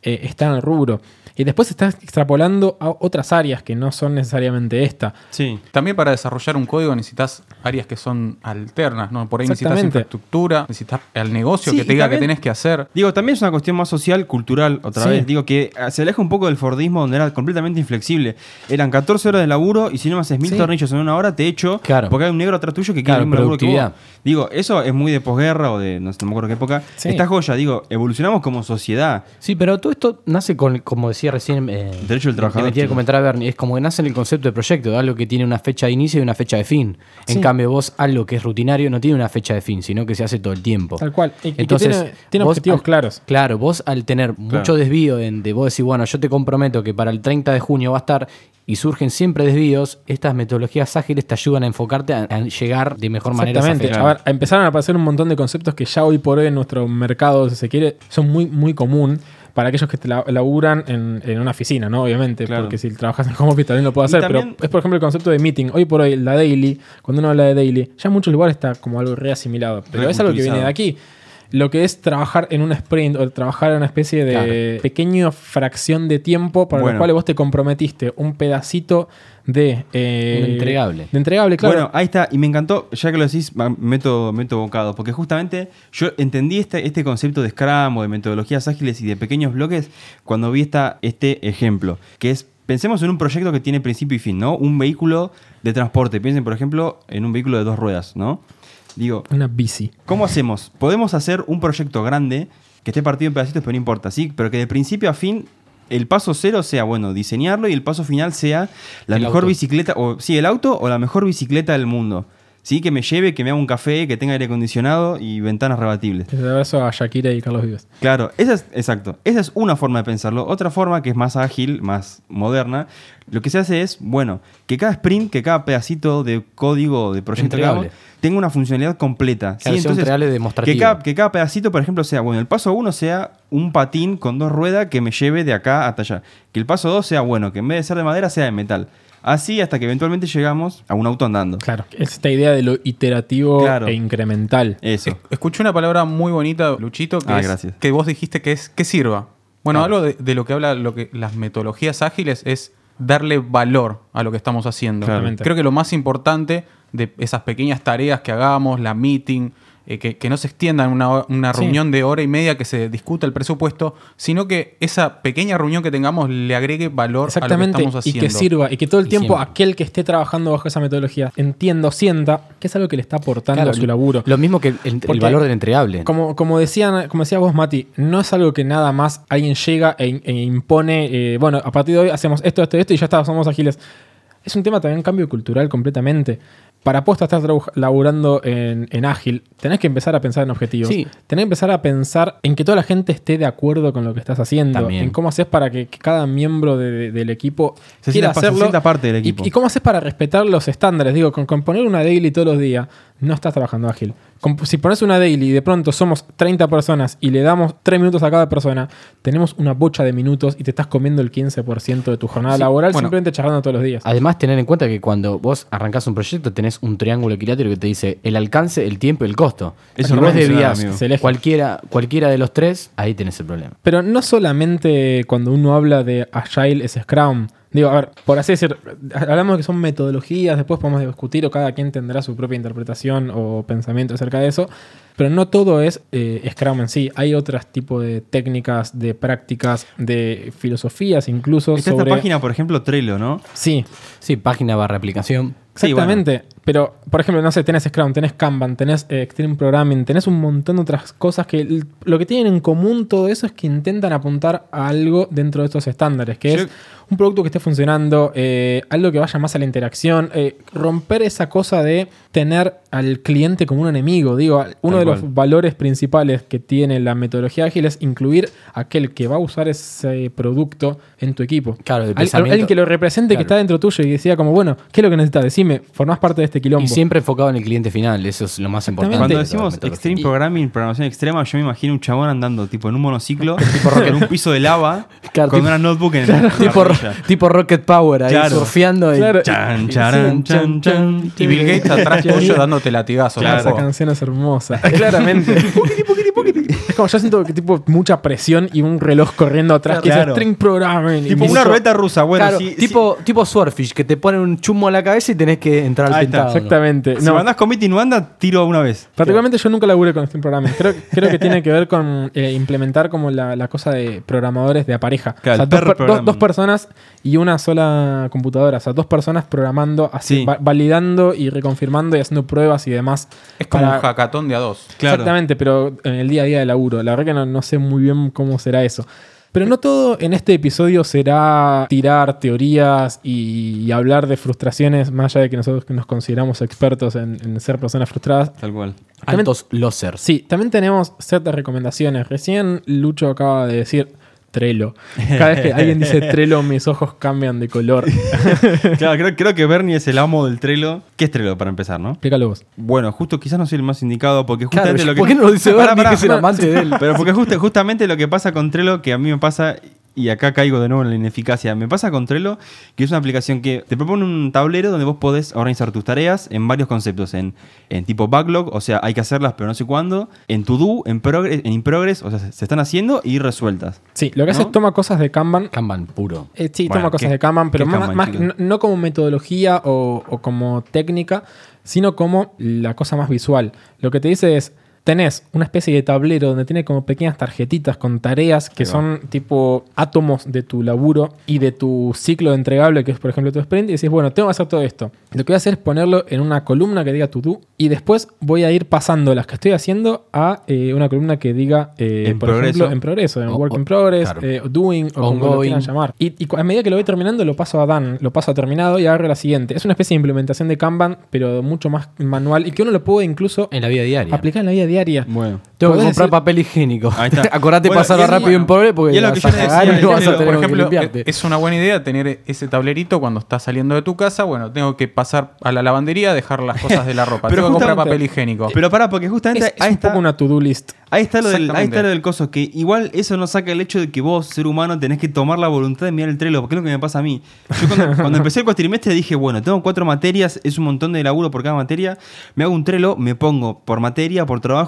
eh, está en el rubro. Y después se está extrapolando a otras áreas que no son necesariamente esta. Sí. También para desarrollar un código necesitas áreas que son alternas, ¿no? Por ahí necesitas infraestructura, necesitas el negocio Sí, que te diga que tenés que hacer. Digo, también es una cuestión más social, cultural, otra Sí. vez. Digo que eh, se aleja un poco del Fordismo donde era completamente inflexible. Eran 14 horas de laburo y si no me haces mil Sí. tornillos en una hora, te echo Claro. porque hay un negro atrás tuyo que Claro, quiere mismo laburo que vos. productividad. Digo, eso es muy de posguerra o de no, sé, no me acuerdo qué época. Sí. Esta joya, digo, evolucionamos como sociedad. Sí, pero todo esto nace con, como decía recién. Eh, Derecho del trabajador, Que me comentar a Bernie. Es como que nace en el concepto de proyecto, de algo que tiene una fecha de inicio y una fecha de fin. En Sí. cambio, vos, algo que es rutinario, no tiene una fecha de fin, sino que se hace todo el tiempo. Tal cual. Y, y que Entonces, tiene, tiene vos objetivos al- claros. Claro, vos al tener mucho desvío en, de vos decir, bueno, yo te comprometo que para el 30 de junio va a estar y surgen siempre desvíos, estas metodologías ágiles te ayudan a enfocarte a, a llegar de mejor manera Exactamente. A ver, empezaron a aparecer un montón de conceptos que ya hoy por hoy en nuestro mercado, si se quiere, son muy, muy común para aquellos que te la- laburan en, en una oficina, ¿no? Obviamente, Claro. porque si trabajas en home office también lo puedo hacer, también- pero es por ejemplo el concepto de meeting. Hoy por hoy, la daily, cuando uno habla de daily, ya en muchos lugares está como algo re asimilado, pero es algo que viene de aquí. Lo que es trabajar en un sprint o trabajar en una especie de Claro. pequeña fracción de tiempo para Bueno. lo cual vos te comprometiste un pedacito de... eh, Un entregable. De entregable, claro. Bueno, ahí está, y me encantó, ya que lo decís, meto, meto bocado, porque justamente yo entendí este, este concepto de Scrum o de metodologías ágiles y de pequeños bloques cuando vi esta, este ejemplo, que es, pensemos en un proyecto que tiene principio y fin, ¿no? Un vehículo de transporte, piensen por ejemplo en un vehículo de dos ruedas, ¿no? Digo, Una bici. ¿Cómo hacemos? Podemos hacer un proyecto grande que esté partido en pedacitos, pero no importa, ¿sí? Pero que de principio a fin el paso cero sea, bueno, diseñarlo y el paso final sea la El mejor auto. bicicleta, o sí, el auto o la mejor bicicleta del mundo. ¿Sí? Que me lleve, que me haga un café, que tenga aire acondicionado y ventanas rebatibles. Abrazo a Shakira y Carlos Vives. Claro, esa es, exacto. Esa es una forma de pensarlo. Otra forma que es más ágil, más moderna, lo que se hace es, bueno, que cada sprint, que cada pedacito de código de proyecto que Entregable. hagamos, tenga una funcionalidad completa. ¿sí? Demostrativo. que cada, que cada pedacito, por ejemplo, sea, bueno, el paso uno sea un patín con dos ruedas que me lleve de acá hasta allá. Que el paso dos sea, bueno, que en vez de ser de madera sea de metal. Así hasta que eventualmente llegamos a un auto andando. Claro. Es esta idea de lo iterativo Claro. e incremental. Eso. Es- Escuché una palabra muy bonita, Luchito, que, Ah, es- gracias. que vos dijiste que es que sirva. Bueno, Claro. algo de, de lo que habla lo que, las metodologías ágiles es darle valor a lo que estamos haciendo. Claramente. Creo que lo más importante de esas pequeñas tareas que hagamos, la meeting, eh, que, que no se extienda en una, una Sí. reunión de hora y media que se discuta el presupuesto, sino que esa pequeña reunión que tengamos le agregue valor a lo que Exactamente, estamos y haciendo. que sirva, y que todo el Y tiempo siempre. aquel que esté trabajando bajo esa metodología entienda o sienta que es algo que le está aportando Claro, a su laburo. Lo mismo que el, el Porque- valor del entregable. Como, como, decían, como decías vos, Mati, no es algo que nada más alguien llega e, e impone, eh, bueno, a partir de hoy hacemos esto, esto, esto y ya está, somos ágiles. Es un tema también cambio cultural completamente. Para posta estar trabaj- laburando en, en ágil, tenés que empezar a pensar en objetivos. Sí. Tenés que empezar a pensar en que toda la gente esté de acuerdo con lo que estás haciendo. También. En cómo haces para que, que cada miembro de- de- del equipo Se quiera se hacerlo. parte del Y- equipo. Y, cómo haces para respetar los estándares. Digo, con, con poner una daily todos los días, no estás trabajando ágil. Si pones una daily y de pronto somos 30 personas y le damos 3 minutos a cada persona, tenemos una bocha de minutos y te estás comiendo el 15% de tu jornada Sí, laboral bueno. simplemente charlando todos los días. Además, tener en cuenta que cuando vos arrancás un proyecto tenés un triángulo equilátero que te dice el alcance, el tiempo y el costo. Eso no vos funciona, debías cualquiera, cualquiera de los tres, ahí tenés el problema. Pero no solamente cuando uno habla de Agile es Scrum. Digo, a ver, por así decir, hablamos de que son metodologías, después podemos discutir o cada quien tendrá su propia interpretación o pensamiento acerca de eso, pero no todo es eh, Scrum en sí. Hay otros tipos de técnicas, de prácticas, de filosofías incluso Está sobre... esta página, por ejemplo, Trello, ¿no? Sí, Sí, página barra aplicación. Sí, bueno. Exactamente. Pero, por ejemplo, no sé, tenés Scrum, tenés Kanban, tenés eh, Extreme Programming, tenés un montón de otras cosas que lo que tienen en común todo eso es que intentan apuntar a algo dentro de estos estándares, que Yo- es un producto que esté funcionando, eh, algo que vaya más a la interacción, eh, romper esa cosa de tener al cliente como un enemigo. Digo, uno Tal de los valores principales que tiene la metodología ágil es incluir a aquel que va a usar ese producto en tu equipo. Claro, el Al- pensamiento- alguien que lo represente, que está dentro tuyo y decía como, bueno, ¿qué es lo que necesitas? Decime, formás parte de este quilombo. Y siempre enfocado en el cliente final, eso es lo más importante. Cuando decimos. Extreme Programming, programación extrema, yo me imagino un chabón andando tipo en un monociclo, en un piso de lava, Claro, con tipo- una notebook en el tipo, tipo Rocket Power, ahí Claro. surfeando. y- Claro. Chan, charan, chan, chan. Y Bill Gates atrás tuyo dándote latigazos. Claro. Esa canción es hermosa. Claramente. es como yo siento que tipo mucha presión y un reloj corriendo atrás que Claro. dice string programming. Tipo una ruleta rusa, bueno, Claro, si, tipo, tipo Swordfish, que te ponen un chumbo en la cabeza y tenés que entrar al Ahí está, pentágono. Exactamente. si, si No, mandás commit y no anda, tiro una vez. particularmente yo nunca laburé con string programming. Creo, creo que tiene que ver con eh, implementar como la, la cosa de programadores de a pareja. Claro, o sea, dos, pair per- dos- programming. dos personas y una sola computadora. O sea, dos personas programando, así, Sí. va- validando y reconfirmando y haciendo pruebas y demás. Es como para- un hackathon de a dos. Claro. Exactamente, pero en el día a día de laburo. La verdad que no, no sé muy bien cómo será eso. Pero no todo en este episodio será tirar teorías y, y hablar de frustraciones, más allá de que nosotros que nos consideramos expertos en, en ser personas frustradas. Tal cual. Altos losers. Sí, también tenemos ciertas recomendaciones. Recién Lucho acaba de decir Trello. Cada vez que alguien dice Trello, mis ojos cambian de color. Claro, creo, creo que Bernie es el amo del Trello. ¿Qué es Trello para empezar, no? Explícalo vos. Bueno, justo quizás no soy el más indicado porque Claro, justamente lo que. ¿por qué no lo dice Bernie, pará, que es el pará. amante de él? Pero porque justo- justamente lo que pasa con Trello, que a mí me pasa y acá caigo de nuevo en la ineficacia. Me pasa con Trello, que es una aplicación que te propone un tablero donde vos podés organizar tus tareas en varios conceptos. En, en tipo backlog, o sea, hay que hacerlas pero no sé cuándo. En to do, en, progress, en in progress, o sea, se están haciendo y resueltas. Sí, lo que hace es toma cosas de Kanban. Kanban puro. Eh, sí, Bueno, toma cosas ¿qué- de Kanban, pero más, Kanban, más- chicos? no, no como metodología o, o como técnica, sino como la cosa más visual. Lo que te dice es, tenés una especie de tablero donde tiene como pequeñas tarjetitas con tareas que son tipo átomos de tu laburo y de tu ciclo de entregable, que es por ejemplo tu sprint, y decís, bueno, tengo que hacer todo esto. Lo que voy a hacer es ponerlo en una columna que diga to do y después voy a ir pasando las que estoy haciendo a eh, una columna que diga, eh, En por progreso. ejemplo, en progreso, en O- work o- in progress, claro. eh, doing o como lo quieran llamar. Y, y a medida que lo voy terminando, lo paso a Dan, lo paso a terminado y agarro la siguiente. Es una especie de implementación de Kanban, pero mucho más manual y que uno lo puede incluso En la vida diaria. aplicar en la vida diaria. Bueno. Tengo que comprar decir- papel higiénico. Ahí está. Acordate Bueno, pasarlo y es- rápido en pobre porque y lo vas que yo a le cagar decía, y no vas a Trello, tener por ejemplo, es una buena idea tener ese tablerito cuando estás saliendo de tu casa. Bueno, tengo que pasar a la lavandería a dejar las cosas de la ropa. Pero tengo que comprar papel higiénico. Pero pará, porque justamente Es, es ahí, un está, poco una to-do list. ahí, está lo del, ahí está lo del coso, que igual eso no saca el hecho de que vos, ser humano, tenés que tomar la voluntad de mirar el Trello, porque es lo que me pasa a mí. Yo cuando, cuando empecé el cuatrimestre dije, bueno, tengo cuatro materias, es un montón de laburo por cada materia, me hago un Trello, me pongo por materia, por trabajo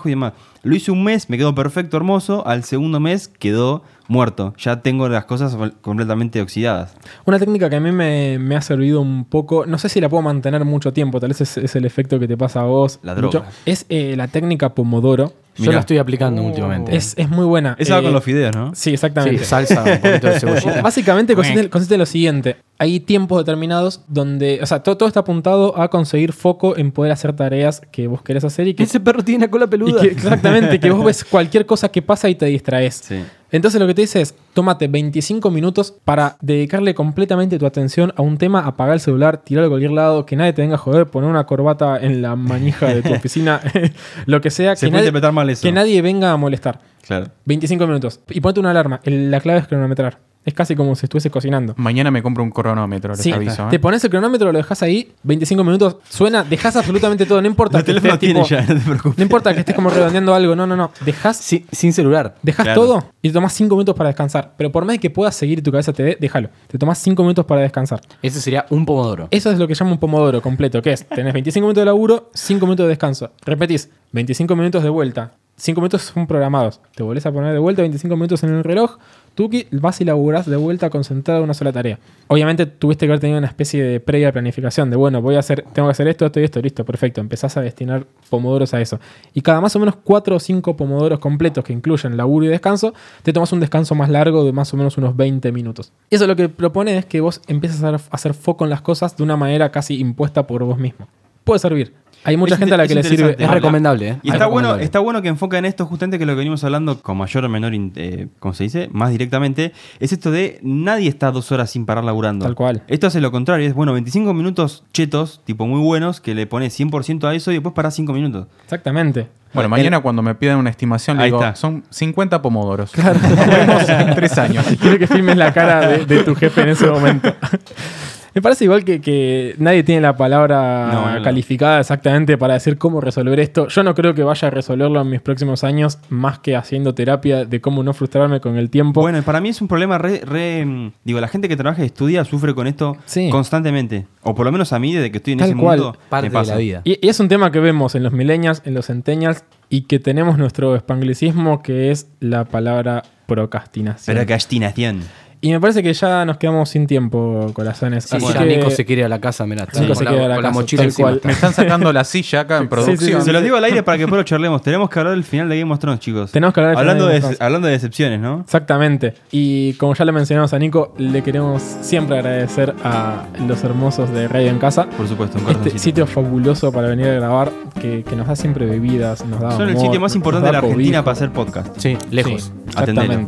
Lo hice un mes, me quedó perfecto, hermoso, al segundo mes quedó muerto. Ya tengo las cosas completamente oxidadas. Una técnica que a mí me, me ha servido un poco, no sé si la puedo mantener mucho tiempo, tal vez es, es el efecto que te pasa a vos. La mucho. droga. Es eh, la técnica Pomodoro. Yo la estoy aplicando últimamente. Es, es muy buena. Eso va Eh, con los fideos, ¿no? Sí, Sí, exactamente. salsa, un poquito de cebollita. Básicamente consiste, consiste en lo siguiente. Hay tiempos determinados donde, o sea, todo, todo está apuntado a conseguir foco en poder hacer tareas que vos querés hacer y que, Ese perro tiene una cola y peluda. que- exactamente, que vos ves cualquier cosa que pasa y te distraes. Sí. Entonces lo que te dice es, tómate 25 minutos para dedicarle completamente tu atención a un tema, apagar el celular, tirarlo a cualquier lado, que nadie te venga a joder, poner una corbata en la manija de tu oficina, lo que sea, Se que nadie, interpretar mal eso. que nadie venga a molestar. Claro. 25 minutos. Y ponte una alarma. La clave es cronometrar. Es casi como si estuviese cocinando. Mañana me compro un cronómetro, les Sí, aviso. ¿eh? te pones el cronómetro, lo dejas ahí, 25 minutos, suena, dejas absolutamente todo, no importa El que teléfono estés tiene tipo- ya, no te preocupes. no importa que estés como redondeando algo, no, no, no, dejas Sí, sin celular. Dejas Claro. todo y te tomas 5 minutos para descansar. Pero por más de que puedas seguir y tu cabeza te dé, déjalo. Te tomas 5 minutos para descansar. Ese sería un pomodoro. Eso es lo que llama un pomodoro completo, que es, tenés 25 minutos de laburo, 5 minutos de descanso. Repetís, 25 minutos de vuelta. 5 minutos son programados. Te volvés a poner de vuelta 25 minutos en el reloj. Tuki, vas y laburás de vuelta concentrado en una sola tarea. Obviamente tuviste que haber tenido una especie de previa planificación de, bueno, voy a hacer, tengo que hacer esto, esto y esto, listo, perfecto. Empezás a destinar pomodoros a eso. Y cada más o menos 4 o 5 pomodoros completos que incluyen laburo y descanso, te tomas un descanso más largo de más o menos unos 20 minutos. Y eso lo que propone es que vos hacer- a hacer foco en las cosas de una manera casi impuesta por vos mismo. Puede servir. Hay mucha Es gente a la que le sirve. Es recomendable, ¿eh? Y Es está bueno, está bueno que enfoca en esto justamente que lo que venimos hablando con mayor o menor, eh, ¿cómo se dice? Más directamente, es esto de nadie está dos horas sin parar laburando. Tal cual. Esto hace lo contrario, es bueno, 25 minutos chetos, tipo muy buenos, que le pones 100% a eso y después parás 5 minutos. Exactamente. Bueno, mañana cuando me pidan una estimación, le digo, está. son 50 pomodoros. Nos vemos en tres años. Quiero que filmes la cara de, de tu jefe en ese momento. Me parece igual que, que nadie tiene la palabra No, no, no. calificada exactamente para decir cómo resolver esto. Yo no creo que vaya a resolverlo en mis próximos años más que haciendo terapia de cómo no frustrarme con el tiempo. Bueno, para mí es un problema re, re, mm, Digo, la gente que trabaja y estudia sufre con esto Sí. constantemente. O por lo menos a mí, desde que estoy en Tal ese cual. mundo, Parte me de la vida. Y, y es un tema que vemos en los millennials, en los centennials, y que tenemos nuestro espanglicismo que es la palabra procrastinación. Pero castinación. Y me parece que ya nos quedamos sin tiempo, corazones. Sí, Así ya que- Nico se quiere ir a la casa, mirá. Nico se la, quiere ir a la con la casa, mochila encima. cual. Me están sacando la silla acá en producción. Se los digo al aire para que después lo charlemos. Tenemos que hablar del final de Game of Thrones, chicos. Tenemos que hablar del hablando final de de, Game of Thrones. Hablando de decepciones, ¿no? Exactamente. Y como ya le mencionamos a Nico, le queremos siempre agradecer a los hermosos de Radio en Casa. Por supuesto, un Este sitio fabuloso para venir a grabar, que, que nos da siempre bebidas, nos da Son el sitio más importante de la Argentina cobijo. para hacer podcast. Sí, lejos. Sí, Atendelo.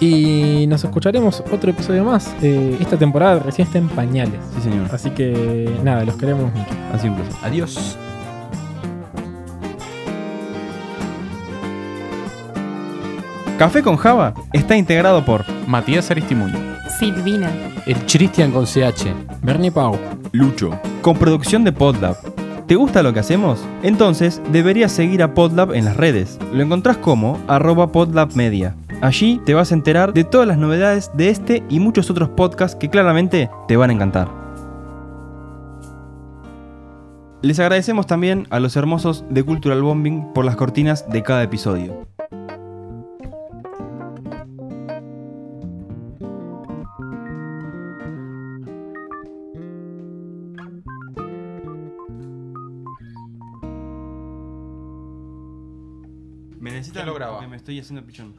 Y nos escucharemos otro episodio más. Eh, esta temporada recién está en pañales. Sí, señor. Así que nada, los queremos mucho. Así un placer. Adiós. Café con Java está integrado por Matías Aristimuño. Silvina. El Christian con CH. Bernie Pau. Lucho, con producción de Podlab. ¿Te gusta lo que hacemos? Entonces deberías seguir a Podlab en las redes. Lo encontrás como arroba podlabmedia. Allí te vas a enterar de todas las novedades de este y muchos otros podcasts que claramente te van a encantar. Les agradecemos también a los hermosos de Cultural Bombing por las cortinas de cada episodio. Graba? porque me estoy haciendo pichón.